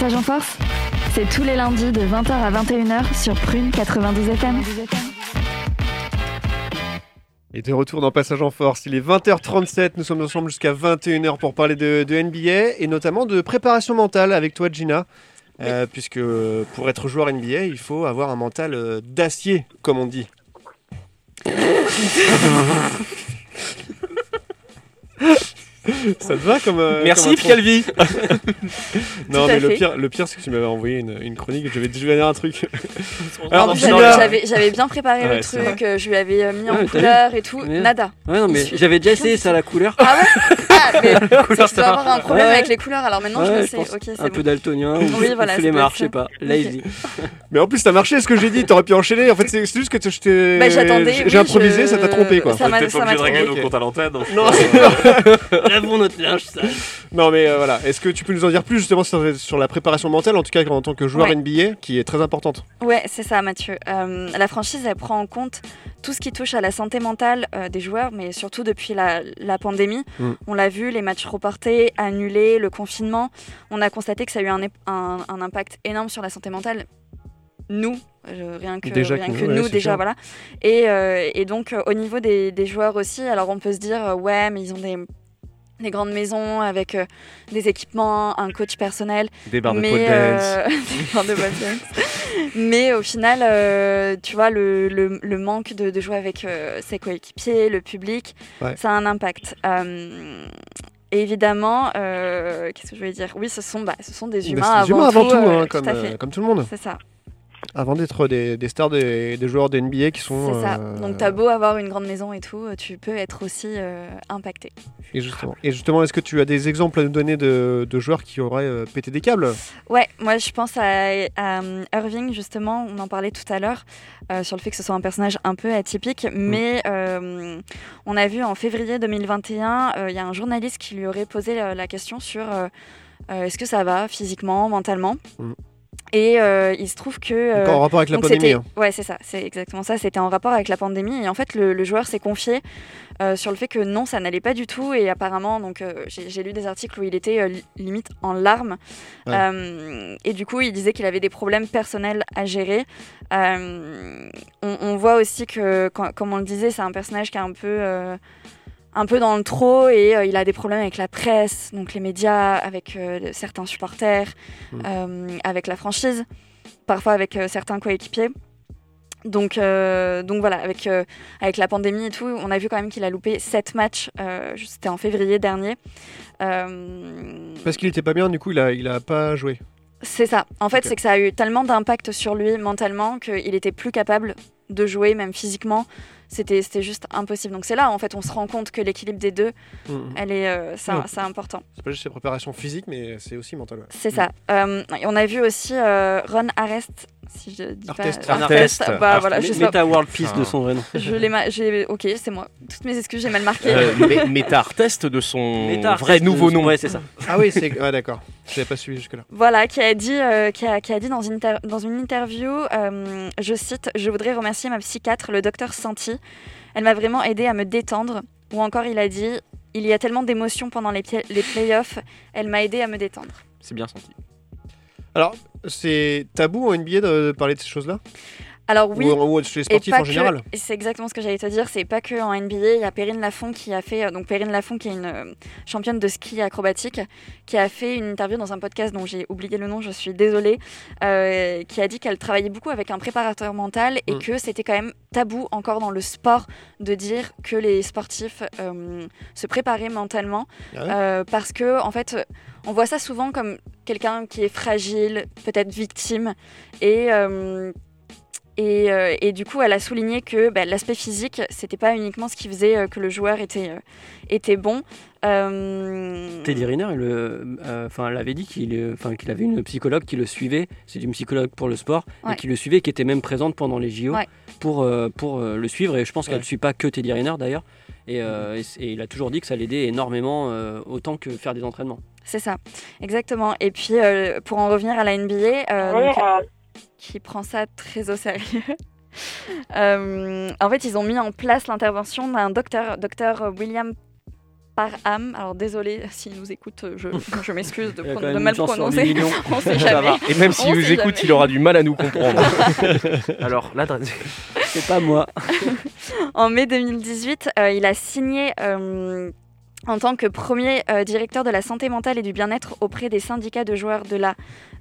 Passage en force, c'est tous les lundis de 20h à 21h sur Prune 92 FM.
Et de retour dans Passage en Force, il est 20h37, nous sommes ensemble jusqu'à 21h pour parler de, de NBA et notamment de préparation mentale avec toi Gina.
Euh, puisque pour être joueur NBA, il faut avoir un mental euh, d'acier, comme on dit. [laughs] [laughs] Ça te va comme. euh,
Merci, Calvi. [laughs]
Non,
Tout
mais le
fait.
pire, le pire c'est que tu m'avais envoyé une, une chronique et je vais je vais dire un truc. [laughs]
En
dans
plus,
ce
j'avais- bien préparé
Ouais,
le truc, euh, je lui avais euh, mis en couleur et tout, nada.
Ouais, non, mais j'avais déjà essayé ça, la couleur.
Ah ouais [laughs] Mais
couleur,
tu dois avoir un problème
Ouais.
avec les couleurs, alors maintenant je
Ouais,
le
je
sais.
pense
Ok, c'est
un
bon.
peu daltonien ou
Oui, voilà, doit être
je sais pas. Lazy. [laughs]
Mais en plus, ça marchait ce que j'ai dit, t'aurais pu enchaîner. En fait, c'est juste que je t'ai.
Bah, j'attendais,
J'ai
oui,
improvisé,
je-
ça t'a trompé quoi.
ça m'a- ça
pas
m'a
obligé de régler
trompé.
nos comptes à l'antenne.
Non,
Lavons [laughs] notre linge sale.
Non mais euh, voilà, est-ce que tu peux nous en dire plus justement sur, la préparation mentale, en tout cas en tant que joueur. NBA, qui est très importante?
Ouais, c'est ça, Mathieu. Euh, la franchise, elle prend en compte tout ce qui touche à la santé mentale euh, des joueurs, mais surtout depuis la, la pandémie.
Mm.
On l'a vu, les matchs reportés, annulés, le confinement. On a constaté que ça a eu un, ép- un- un impact énorme sur la santé mentale. Nous, euh, rien que,
Déjà
rien
que
que
nous, ouais,
déjà, voilà. Et, euh, et donc, euh, au niveau des, des joueurs aussi, alors on peut se dire, ouais, mais ils ont des des grandes maisons avec euh, des équipements, un coach personnel.
Des bars de
mais, euh, [laughs] des bars de dance. mais au final, euh, tu vois, le, le- le manque de, de jouer avec ses coéquipiers, le public,
Ouais.
ça a un impact. Et évidemment, qu'est-ce que je voulais dire? Oui, ce sont, bah, ce sont des humains,
Bah, des
avant,
humains avant
tout,
tout,
euh,
hein, comme, euh, comme tout le monde.
C'est ça.
Avant d'être des, des stars des, des joueurs de NBA qui sont...
C'est ça.
euh,
Donc, t'as beau avoir une grande maison et tout, tu peux être aussi euh, impacté.
Et justement, et justement est-ce que tu as des exemples à nous donner de, de joueurs qui auraient euh, pété des câbles?
Ouais, moi je pense à, à, Irving justement, on en parlait tout à l'heure, euh, sur le fait que ce soit un personnage un peu atypique, mais euh, on a vu en février 2021, euh, il y a un journaliste qui lui aurait posé la question sur est-ce que ça va physiquement, mentalement?
Mm.
Et euh, il se trouve que... euh,
en rapport avec la pandémie, hein.
Ouais, c'est ça, c'est exactement ça. C'était en rapport avec la pandémie. Et en fait, le, le joueur s'est confié euh, sur le fait que non, ça n'allait pas du tout. Et apparemment, donc euh, j'ai lu des articles où il était euh, li- limite en larmes.
Ouais.
Euh, et du coup, il disait qu'il avait des problèmes personnels à gérer. Euh, on, on voit aussi que, quand- comme on le disait, c'est un personnage qui est un peu. Un peu dans le trop et euh, il a des problèmes avec la presse, donc les médias, avec euh, certains supporters,
Mm.
euh, avec la franchise, parfois avec certains coéquipiers. Donc, donc voilà, avec, avec la pandémie et tout, on a vu quand même qu'il a loupé 7 matchs, c'était en février dernier.
Parce qu'il était pas bien, du coup il a, il a pas joué.
c'est ça. En fait, c'est que ça a eu tellement d'impact sur lui mentalement qu'il était plus capable de jouer, même physiquement. C'était c'était juste impossible. Donc c'est là, en fait, on se rend compte que l'équilibre des deux,
Mhm.
elle est, euh, c'est important.
C'est pas juste ses préparations physiques, mais c'est aussi mental. ouais.
C'est ça. Euh, et on a vu aussi euh, Ron Arrest, si je dis
Artest.
pas...
Artest.
Bah, voilà, je sais pas.
Meta World Peace de son vrai nom.
Je l'ai ma- j'ai- Ok, c'est moi. Toutes mes excuses, j'ai mal marqué.
Euh, [laughs] mais- Méta Artest de son vrai nouveau nom.
ouais, c'est ça.
Ah oui, c'est. Ouais, d'accord. Je l'avais pas suivi jusque-là.
Voilà, qui a dit, euh, qui a, qui a dit dans, une inter- dans une interview, euh, je cite, Je voudrais remercier ma psychiatre, le docteur Santi. Elle m'a vraiment aidé à me détendre. Ou encore, il a dit Il y a tellement d'émotions pendant les, pi- les playoffs, elle m'a aidé à me détendre.
C'est bien senti.
Alors, c'est tabou en NBA de, de parler de ces choses-là?
Alors oui,
Ou, ou chez les sportifs en général
C'est exactement ce que j'allais te dire. C'est pas que en NBA. Il y a Perrine Lafont qui a fait. Donc Perrine Lafont qui est une euh, championne de ski acrobatique, qui a fait une interview dans un podcast dont j'ai oublié le nom. Je suis désolée. euh, qui a dit qu'elle travaillait beaucoup avec un préparateur mental et
Mm.
que c'était quand même tabou encore dans le sport de dire que les sportifs euh, se préparaient mentalement
Ah ouais
euh, parce que en fait on voit ça souvent comme quelqu'un qui est fragile, peut-être victime et et, euh, et du coup, elle a souligné que bah, l'aspect physique, c'était pas uniquement ce qui faisait euh, que le joueur était, euh, était bon. Euh,
Teddy Riner, le- euh, elle avait dit qu'il euh, enfin, qu'il avait une psychologue qui le suivait. C'est une psychologue pour le sport
Ouais.
et qui le suivait, qui était même présente pendant les JO
Ouais.
pour, euh, pour euh, le suivre. Et je pense qu'elle
Ouais.
ne suit pas que Teddy Riner d'ailleurs. Et, euh, et c- et il a toujours dit que ça l'aidait énormément, euh, autant que faire des entraînements.
C'est ça, exactement. Et puis, euh, pour en revenir à la NBA, euh, donc, qui prend ça très au sérieux. [laughs] euh, en fait, ils ont mis en place l'intervention d'un docteur, docteur William Parham. Alors, désolé s'il nous écoute, je, je m'excuse de, mal prononcer.
8 millions. [laughs]
On sait
Ça
jamais.
va.
Et même s'il nous
sait
écoute,
jamais.
il aura du mal à nous comprendre. [laughs]
Alors, l'adresse.
C'est pas moi.
En mai 2018, euh, il a signé euh, en tant que premier euh, directeur de la santé mentale et du bien-être auprès des syndicats de joueurs de la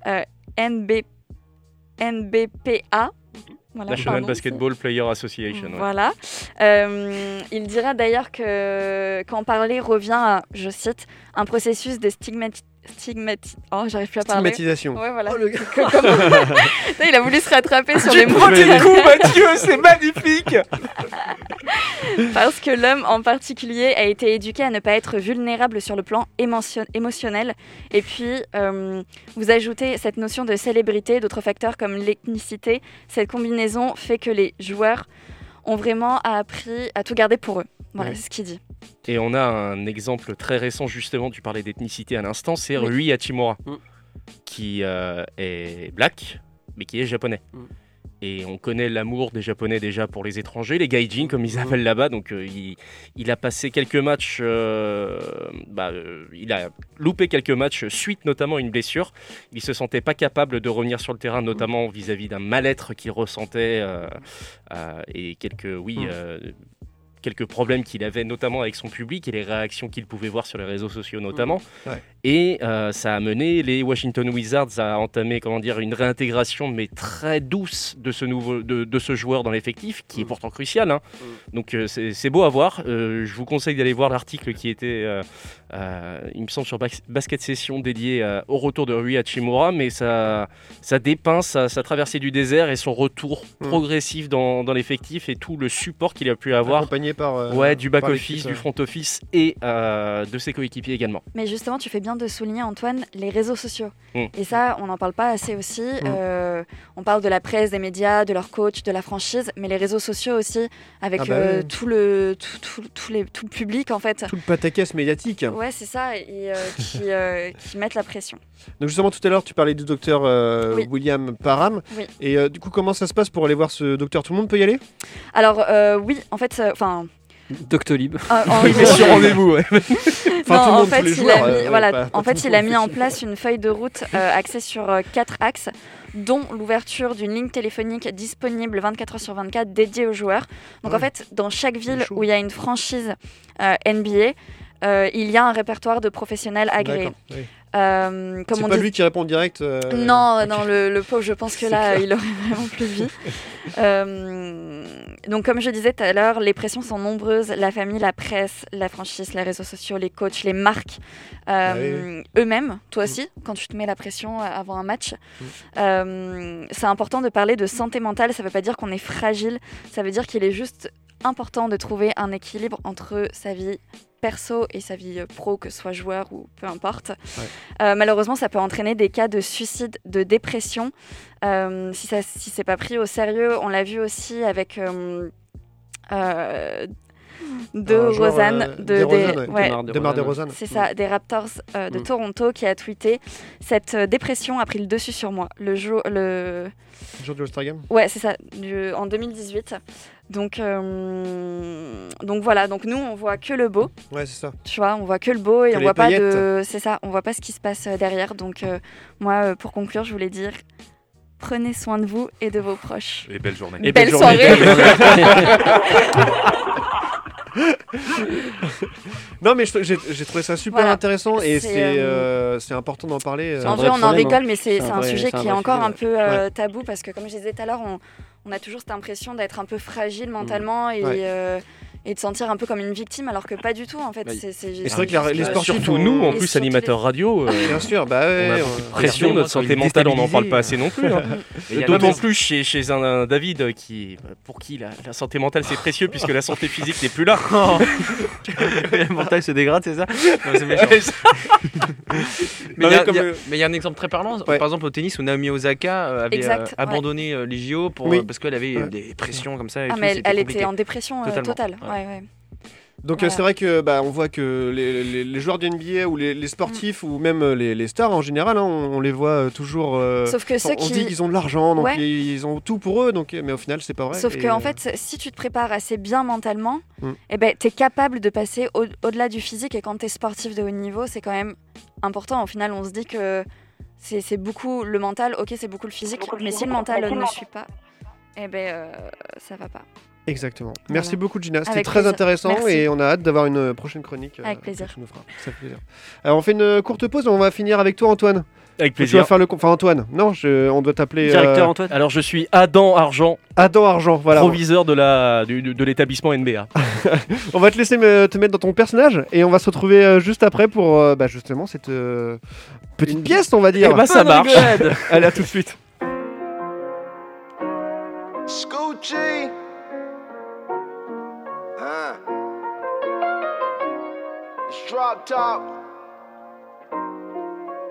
euh, NB... NBPA. Voilà,
National
pardon.
Basketball Player Association. ouais.
Voilà. Euh, il dira d'ailleurs que quand parler revient à, je cite, un processus de stigmati... stigmati... Oh, j'arrive plus à parler.
Stigmatisation.
Ouais, voilà.
Oh, le [laughs] [laughs]
il a voulu se rattraper sur les mots.
coups, Mathieu, c'est magnifique [laughs]
Parce que l'homme en particulier a été éduqué à ne pas être vulnérable sur le plan émotion- émotionnel. Et puis, euh, vous ajoutez cette notion de célébrité, d'autres facteurs comme l'ethnicité. Cette combinaison fait que les joueurs ont vraiment appris à tout garder pour eux. Voilà,
Ouais.
c'est ce qu'il dit.
Et on a un exemple très récent, justement, tu parlais d'ethnicité à l'instant, c'est
Oui.
Rui Hachimura,
Mm.
qui euh, est black, mais qui est japonais.
Mm.
Et on connaît l'amour des Japonais déjà pour les étrangers, les gaijin comme ils appellent là-bas. Donc euh, il, il a passé quelques matchs, euh, bah, euh, il a loupé quelques matchs suite notamment à une blessure. Il se sentait pas capable de revenir sur le terrain, notamment vis-à-vis d'un mal-être qu'il ressentait et quelques, oui,
Mm.
Quelques problèmes qu'il avait, notamment avec son public et les réactions qu'il pouvait voir sur les réseaux sociaux notamment. Et euh, ça a mené les Washington Wizards à entamer comment dire, une réintégration, mais très douce, de ce, nouveau, de, de ce joueur dans l'effectif, qui est pourtant crucial. hein. Donc euh, c'est beau à voir. Euh, je vous conseille d'aller voir l'article qui était, euh, euh, il me semble, sur Bas- Basket Session dédié euh, au retour de Rui Hachimura, mais ça, ça dépeint sa, sa traversée du désert et son retour
Mm.
progressif dans, dans l'effectif et tout le support qu'il a pu avoir.
Accompagné par, euh,
ouais, du back-office, du front-office et euh, de ses coéquipiers également.
Mais justement, tu fais bien de souligner, Antoine, les réseaux sociaux.
Mm.
Et ça, on n'en parle pas assez aussi. Euh, on parle de la presse, des médias, de leur coach, de la franchise, mais les réseaux sociaux aussi, avec
Ah bah
euh,
oui.
tout, le, tout, tout- tout les, tout le public, en fait.
Tout le pataquès médiatique.
Ouais, c'est ça, et euh, qui, euh, [laughs] qui mettent la pression.
Donc justement tout à l'heure tu parlais du docteur euh,
Oui.
William Parham.
Oui.
Et euh, du coup comment ça se passe pour aller voir ce docteur? Tout le monde peut y aller?
Alors, oui, en fait, enfin.
Doctolib.
Ah, en
Il
gros-
est sur rendez-vous, ouais. Enfin,
non,
tout le
en fait,
tous les
il a mis,
euh, ouais,
voilà,
pas- pas
en fait, il a mis en place une feuille de route euh, axée sur euh, quatre axes, dont l'ouverture d'une ligne téléphonique disponible 24 heures sur 24 dédiée aux joueurs. Donc en fait, dans chaque ville où il y a une franchise euh, NBA, euh, il y a un répertoire de professionnels agréés.
Oui.
Euh,
C'est pas
dit-
lui qui répond en direct euh,
non,
ok.
non, le, le pauvre, je pense [laughs] que là,
clair.
il aurait vraiment plus de vie. [laughs] Euh, donc, comme je disais tout à l'heure, les pressions sont nombreuses. La famille, la presse, la franchise, les réseaux sociaux, les coachs, les marques, euh, eux-mêmes, toi aussi, quand tu te mets la pression avant un match. Euh, c'est important de parler de santé mentale. Ça ne veut pas dire qu'on est fragile. Ça veut dire qu'il est juste important de trouver un équilibre entre sa vie perso et sa vie euh, pro, que ce soit joueur ou peu importe. Euh, malheureusement, ça peut entraîner des cas de suicide, de dépression, euh, si ça si c'est pas pris au sérieux. On l'a vu aussi avec euh, de
Un joueur,
Rosanne,
euh,
de,
des Rosanne,
des-
ouais. de Demar de Rosanne.
C'est ça, des Raptors euh, de
Mm.
Toronto qui a tweeté cette euh, dépression a pris le dessus sur moi. Le jour, le
Le jour du All-Star Game
Ouais, c'est ça, du- en 2018. Donc, euh, donc voilà, donc nous on voit que le beau,
Ouais c'est ça.
tu vois, on voit que le beau et
Que
on voit pas de, c'est ça, on voit pas ce qui se passe derrière. Donc euh, moi, euh, pour conclure, je voulais dire, prenez soin de vous et de vos proches.
Et belle journée.
Et belle, soirée. [laughs] [laughs]
non mais j'ai trouvé ça super
Voilà.
intéressant et
C'est,
c'est
euh,
euh, important d'en parler. euh.
En vrai, on en rigole, mais c'est
C'est un
c'est un,
vrai-
sujet qui est encore un peu euh,
Ouais.
tabou parce que, comme je disais tout à l'heure, on, on a toujours cette impression d'être un peu fragile mentalement et,
Ouais.
Et de sentir un peu comme une victime, alors que pas du tout en fait.
Bah,
C'est- c'est
Et c'est vrai que la- les sportifs
Surtout nous, en plus animateurs radio, euh,
Bien sûr, bah
on
ouais.
a
on-
de pression, notre santé mentale, on n'en parle pas assez non plus. hein. [laughs]
A
D'autant
la-
plus chez, chez un, un David qui, pour qui la, la santé mentale c'est précieux puisque la santé physique n'est plus là. [laughs] [laughs]
le mental se dégrade, c'est ça? Non, c'est méchant. mais il y, a- a- a un exemple très parlant.
Ouais.
Par exemple, au tennis, où Naomi Osaka euh, avait
Exact,
euh,
ouais.
abandonné euh, les JO pour,
Oui.
parce qu'elle avait
Ouais.
des pressions comme ça. Et
Ah,
tout,
mais elle, était en dépression euh, totale.
Ouais.
Ouais, ouais.
Donc
Voilà.
euh, c'est vrai que bah, on voit que les, les- les joueurs de NBA ou les, les sportifs ou même euh, les, les stars en général, hein, on, on les voit euh, toujours. euh,
Sauf que ceux
on
qui-
dit qu'ils ont de l'argent, donc
Ouais.
ils, ils ont tout pour eux, donc mais au final c'est pas vrai.
Sauf que en
euh,
fait, si tu te prépares assez bien mentalement,
Mm.
eh ben, tu es capable de passer au- au-delà du physique. Et quand tu es sportif de haut niveau, c'est quand même important. Au final, on se dit que c'est c'est beaucoup le mental, ok, c'est beaucoup le physique, mais si le mental ne suit pas, eh ben, euh, ça va pas.
Exactement. Merci
Voilà.
beaucoup Gina, c'était très
plaisir.
intéressant
Merci.
et on a hâte d'avoir une euh, prochaine chronique. euh,
Avec
que
plaisir.
tu nous feras. Ça fait plaisir. Alors on fait une courte pause, on va finir avec toi Antoine.
Avec
Tu
plaisir.
vas faire le, enfin Antoine. Non, je- on doit t'appeler.
Directeur
euh,
Antoine
Alors je suis Adam Argent,
Adam Argent. Voilà.
proviseur de la l'établissement NBA. [laughs]
On va te laisser me- te mettre dans ton personnage et on va se retrouver euh, juste après pour euh, bah, justement cette euh, petite pièce, on va dire.
Eh ben, ça marche. [laughs]
Allez, à tout de suite.
Scoochie. Drop top.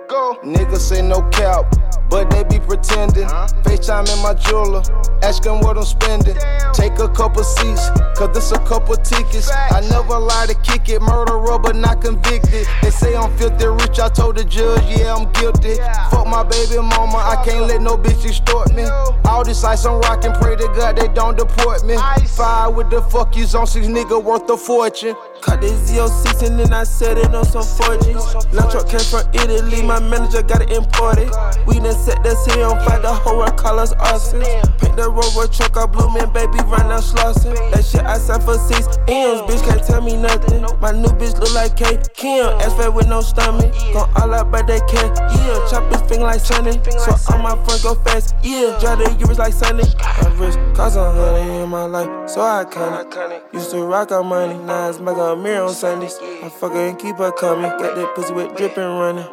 Go. Niggas say no cap, but they be pretending. FaceTime in my jeweler, asking what I'm spending. Take a couple seats, cause this a couple tickets. I never lie to kick it, murderer, but not convicted. They say I'm filthy rich, I told the judge, yeah, I'm guilty. Fuck my baby mama, I can't let no bitch extort me. All this ice I'm rocking, pray to God they don't deport me. Five with the fuck you on six nigga worth a fortune.
Cut this Z06 and then I set it on some 4Gs. Lunch truck came from Italy, my manager got it imported. We done set the city on fire, the whole world call us awesome. Paint the Rover truck, I blue man, baby, run down Slauson. That shit I signed for six M's, bitch can't tell me nothing. My new bitch look like K. Kim, ass fat with no stomach. Gon' all out by that K, yeah. Chop his finger like Sunny. So all my friends go fast, yeah. Drive the Euros like Sunny. My wrist cost a hundred in my life, so I can't. Used to rock our money, now it's mirror on Sundays. I fuck her and keep her coming. Got that pussy with dripping running.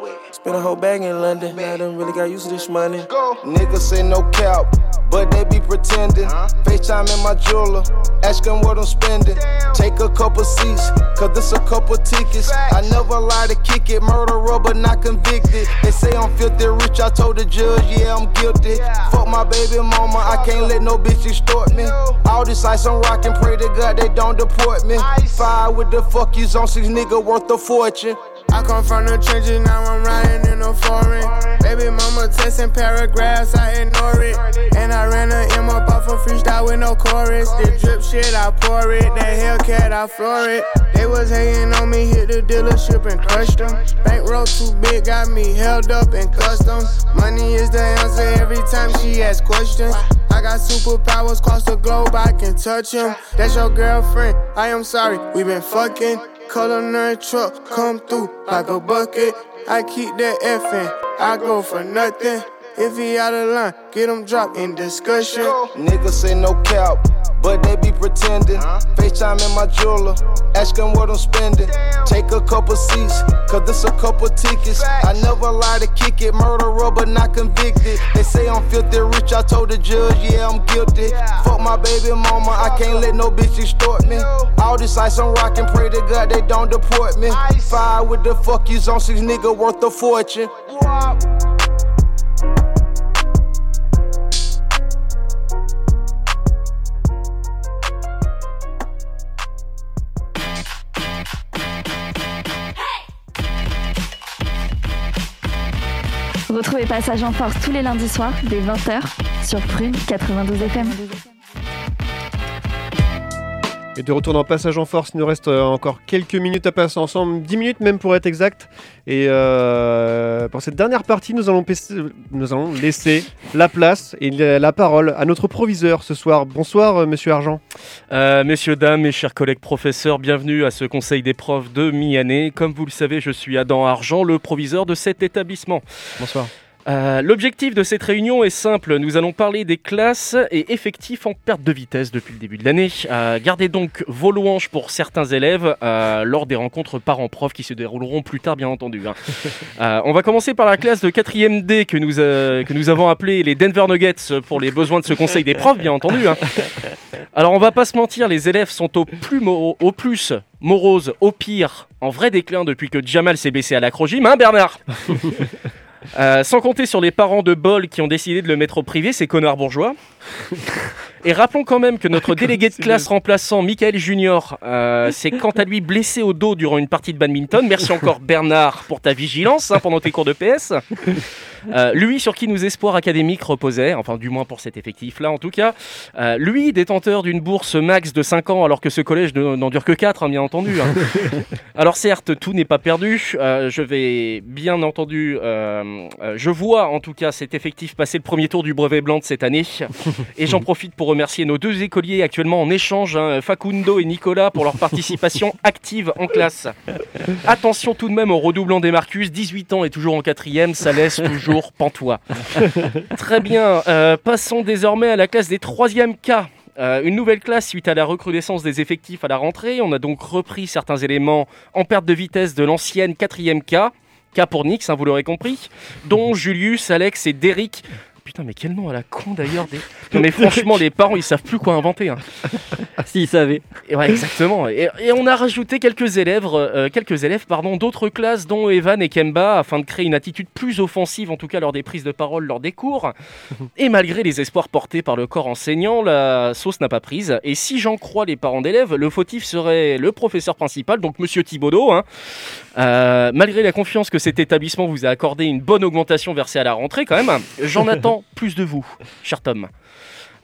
Spent a whole bag in London, now I done really got used to this money. Go.
Niggas say no cap, but they be pretending. FaceTime in my jeweler, asking what I'm spending. Take a couple seats, cause this a couple tickets. I never lie to kick it, murderer, but not convicted. They say I'm filthy rich, I told the judge, yeah, I'm guilty. Fuck my baby mama, I can't let no bitch extort me. All this ice I'm rocking, pray to God they don't deport me. Five with the fuck yous on six nigga worth a fortune.
I come from the trenches, now I'm riding in a foreign. Baby mama testing paragraphs, I ignore it. And I ran a M up off a freestyle with no chorus. The drip shit, I pour it. That Hellcat, I floor it. They was hating on me, hit the dealership and crushed them. Bankroll too big, got me held up in customs. Money is the answer every time she asks questions. I got superpowers across the globe, I can touch them. That's your girlfriend, I am sorry, we been fucking. Culinary truck come through like a bucket. I keep that effing, I go for nothing. If he out of line, get him dropped in discussion.
Niggas say no cap, but they be pretending. FaceTime in my jeweler, asking what I'm spending. Take a couple seats, cause this a couple tickets. I never lie to kick it, murderer, but not convicted. They say I'm filthy rich, I told the judge, yeah, I'm guilty. Fuck my baby mama, I can't let no bitch extort me. All this ice I'm rocking, pray to God they don't deport me. Five with the fuck yous on six nigga worth a fortune.
Retrouvez Passage en Force tous les lundis soirs dès 20h sur Prune 92 FM.
Et de retour dans Passage en Force, il nous reste euh, encore quelques minutes à passer ensemble, 10 minutes même pour être exact. Et euh, pour cette dernière partie, nous allons, pes- nous allons laisser la place et la parole à notre proviseur ce soir. Bonsoir, euh, monsieur Argent.
Euh, messieurs, dames, mes chers collègues professeurs, bienvenue à ce conseil des profs de mi-année. Comme vous le savez, je suis Adam Argent, le proviseur de cet établissement.
Bonsoir.
Euh, L'objectif de cette réunion est simple. Nous allons parler des classes et effectifs en perte de vitesse depuis le début de l'année. Euh, gardez donc vos louanges pour certains élèves euh, lors des rencontres parents-prof qui se dérouleront plus tard, bien entendu. hein. [laughs] On va commencer par la classe de 4e D que nous, que nous avons appelée les Denver Nuggets pour les besoins de ce conseil des profs, bien entendu. hein. Alors on va pas se mentir, les élèves sont au plus, mo- au plus moroses, au pire, en vrai déclin depuis que Jamal s'est blessé à l'acrogym, hein Bernard? [laughs] Euh, sans compter sur les parents de Bol qui ont décidé de le mettre au privé, ces connards bourgeois. Et rappelons quand même que notre [laughs] délégué de classe remplaçant, Michael Junior, euh, s'est quant à lui blessé au dos durant une partie de badminton. Merci encore Bernard pour ta vigilance hein, pendant tes cours de PS. Euh, lui sur qui nos espoirs académiques reposaient, enfin du moins pour cet effectif-là en tout cas. Euh, lui, détenteur d'une bourse max de 5 ans alors que ce collège ne- n'en dure que 4, bien entendu. hein. [laughs] Alors certes, tout n'est pas perdu. Euh, je vais bien entendu, je vois en tout cas cet effectif passer le premier tour du brevet blanc de cette année. Et j'en profite pour remercier nos deux écoliers actuellement en échange, hein, Facundo et Nicolas, pour leur participation [laughs] active en classe. Attention tout de même au redoublant des Marcus, 18 ans et toujours en quatrième, ça laisse toujours pantois. Très bien, euh, passons désormais à la classe des troisièmes cas. Euh, une nouvelle classe suite à la recrudescence des effectifs à la rentrée. On a donc repris certains éléments en perte de vitesse de l'ancienne quatrième K. K pour Nix, hein, vous l'aurez compris, dont Julius, Alex et Derrick. Putain, mais quel nom à la con d'ailleurs. Des... [laughs] Non, mais franchement, les parents ils savent plus quoi inventer. Hein. [laughs]
S'ils savaient.
Et ouais, exactement. Et, et on a rajouté quelques élèves, euh, quelques élèves pardon, d'autres classes, dont Evan et Kemba, afin de créer une attitude plus offensive, en tout cas lors des prises de parole, lors des cours. [laughs] Et malgré les espoirs portés par le corps enseignant, la sauce n'a pas prise. Et si j'en crois les parents d'élèves, le fautif serait le professeur principal, donc Monsieur Thibaudot. Hein. Euh, malgré la confiance que cet établissement vous a accordé une bonne augmentation versée à la rentrée, quand même, j'en attends plus de vous, cher Tom.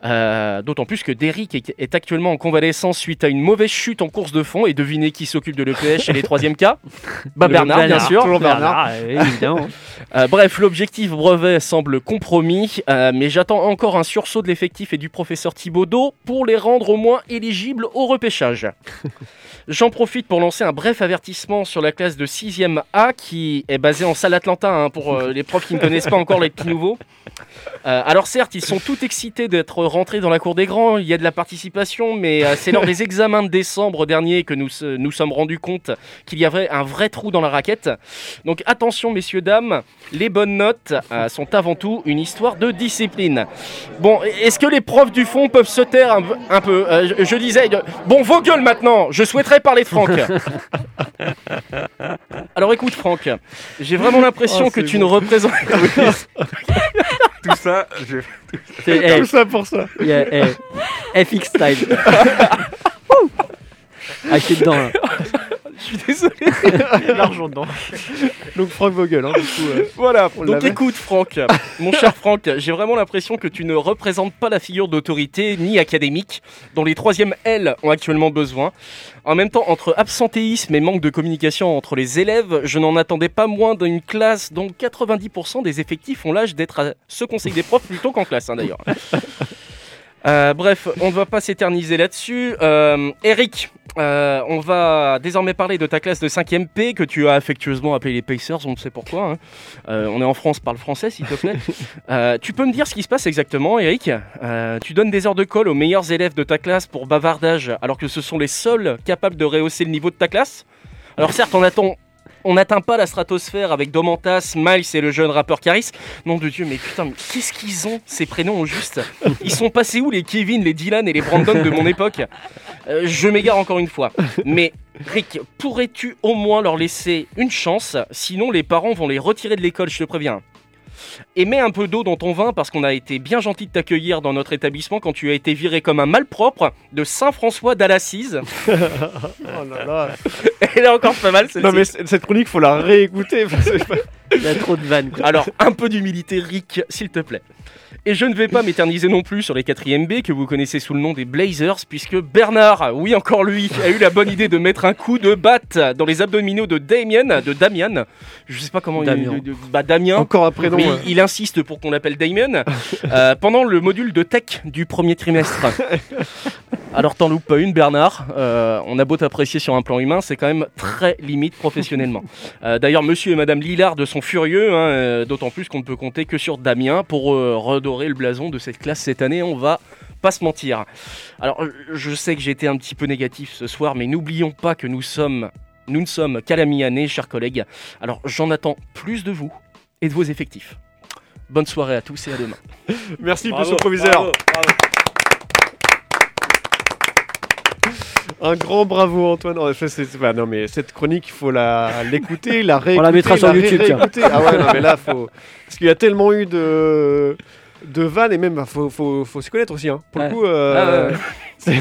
Euh, D'autant plus que Derrick est, actuellement en convalescence suite à une mauvaise chute en course de fond. Et devinez qui s'occupe de l'EPS chez les troisièmes cas [laughs] Bah Bernard, bien
Bernard,
sûr.
toujours Bernard, [laughs] évidemment.
Euh, bref, l'objectif brevet semble compromis, euh, mais j'attends encore un sursaut de l'effectif et du professeur Thibaudot pour les rendre au moins éligibles au repêchage. [laughs] J'en profite pour lancer un bref avertissement sur la classe de 6e A qui est basée en salle Atlanta hein, pour les profs qui ne connaissent pas encore les petits nouveaux. Alors certes, ils sont tout excités d'être rentrés dans la cour des grands, il y a de la participation, mais euh, c'est lors [laughs] des examens de décembre dernier que nous nous sommes rendus compte qu'il y avait un vrai trou dans la raquette. Donc attention messieurs, dames, les bonnes notes euh, sont avant tout une histoire de discipline. Bon, est-ce que les profs du fond peuvent se taire un, un peu? Euh, je, je disais, bon vos gueules maintenant, je souhaiterais parler de Franck. [laughs] Alors écoute Franck, j'ai vraiment l'impression
Oh,
que tu
bon.
ne représentes... [laughs]
Tout ça, j'ai.
C'est- eh,
Tout ça pour ça.
il y a- eh, FX style. [laughs] ah, je suis dedans là.
Je suis désolé. [laughs]
L'argent dedans.
Donc Franck Vogel, hein, du coup. euh,
Voilà,
on
donc écoute Franck, mon cher Franck, j'ai vraiment l'impression que tu ne représentes pas la figure d'autorité ni académique dont les troisièmes L ont actuellement besoin. En même temps, entre absentéisme et manque de communication entre les élèves, je n'en attendais pas moins d'une classe dont 90% des effectifs ont l'âge d'être à ce conseil des profs plutôt qu'en classe hein, d'ailleurs. [laughs] Euh, bref, on ne va pas s'éterniser là-dessus. Euh, Eric, euh, on va désormais parler de ta classe de 5ème P que tu as affectueusement appelée les Pacers, on ne sait pourquoi. hein. Euh, on est en France, parle français s'il te plaît. [laughs] Euh, tu peux me dire ce qui se passe exactement, Eric? Euh, Tu donnes des heures de colle aux meilleurs élèves de ta classe pour bavardage, alors que ce sont les seuls capables de rehausser le niveau de ta classe? Alors certes, on attend... On n'atteint pas la stratosphère avec Domantas, Miles et le jeune rappeur Caris. Nom de Dieu, mais putain, mais qu'est-ce qu'ils ont ces prénoms au juste? Ils sont passés où les Kevin, les Dylan et les Brandon de mon époque? Euh, Je m'égare encore une fois. Mais Rick, pourrais-tu au moins leur laisser une chance? Sinon, les parents vont les retirer de l'école, je te préviens. Et mets un peu d'eau dans ton vin parce qu'on a été bien gentil de t'accueillir dans notre établissement quand tu as été viré comme un malpropre de Saint-François d'Alassise. [laughs]
Oh là là. [laughs]
Elle est encore pas mal celle-ci.
Non mais cette chronique, faut la réécouter. parce que
Il y a trop de vannes. quoi.
Alors, un peu d'humilité, Rick, s'il te plaît. Et je ne vais pas m'éterniser non plus sur les 4 B que vous connaissez sous le nom des Blazers, puisque Bernard, oui encore lui, a eu la bonne idée de mettre un coup de batte dans les abdominaux de Damien, de Damian. Je sais pas comment
Damien.
il de- bah, Damien.
Encore.
Oui,
euh.
il insiste pour qu'on l'appelle Damien euh, pendant le module de tech du premier trimestre. [laughs] Alors t'en loupes pas une Bernard, Euh, on a beau t'apprécier sur un plan humain, c'est quand même très limite professionnellement. [laughs] Euh, D'ailleurs monsieur et madame Lillard sont furieux, hein, euh, d'autant plus qu'on ne peut compter que sur Damien pour euh, redorer le blason de cette classe cette année, on va pas se mentir. Alors je sais que j'ai été un petit peu négatif ce soir, mais n'oublions pas que nous sommes... Nous ne sommes qu'à la mi-année, chers collègues. Alors j'en attends plus de vous et de vos effectifs. Bonne soirée à tous et à demain. [laughs]
Merci,
Bravo,
monsieur le proviseur.
bravo, bravo. [laughs]
Un grand bravo Antoine. C'est- bah, non mais cette chronique, il faut la l'écouter, la réécouter.
On la mettra sur YouTube.
Ah ouais, non mais là, faut parce qu'il y a tellement eu de de vannes et même bah, faut faut faut s'y connaître aussi. Hein. Pour
Ouais.
le coup, euh,
Ah ouais. [laughs]
c'est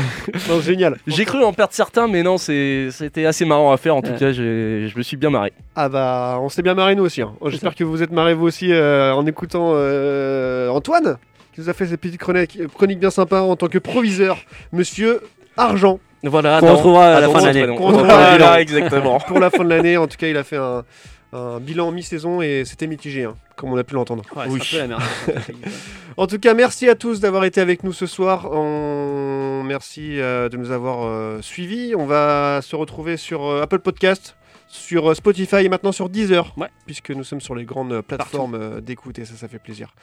non, génial.
J'ai cru en perdre certains, mais non, c'est- c'était assez marrant à faire. En tout
Ouais.
cas, j'ai- je me suis bien marré.
Ah bah, on s'est bien marré nous aussi. hein. Oh, J'espère que vous vous êtes marré vous aussi euh, en écoutant euh, Antoine, qui nous a fait cette petite chronique, chronique bien sympa en tant que proviseur, Monsieur Argent.
Voilà,
Qu'on retrouvera à la fin de l'année.
Voilà,
à la fin.
exactement.
pour la fin de l'année. En tout cas, il a fait un, un bilan mi-saison et c'était mitigé, hein, comme on a pu l'entendre.
Ouais, c'est un peu la merde. [laughs]
En tout cas, merci à tous d'avoir été avec nous ce soir. On... Merci euh, de nous avoir euh, suivis. On va se retrouver sur euh, Apple Podcast, sur euh, Spotify et maintenant sur Deezer, puisque nous sommes sur les grandes euh, plateformes euh, d'écoute et ça, ça fait plaisir.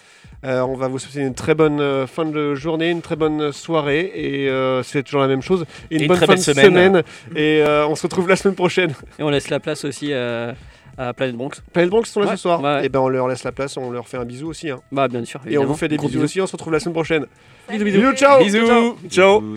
Euh, on va vous souhaiter une très bonne fin de journée, une très bonne soirée et euh, c'est toujours la même chose. Et une
Et une
bonne
très
fin
belle
de
semaine.
semaine. et euh, on se retrouve la semaine prochaine.
Et on laisse la place aussi euh, à Planet Bronx.
Planet Bronx sont là
Ouais,
ce soir.
ouais.
Et ben on leur laisse la place, on leur fait un bisou aussi. hein.
Bah bien sûr.
Et on vous fait des bisous, aussi, on se retrouve la semaine prochaine.
Bisous, bisous.
ciao
Bisous.
Ciao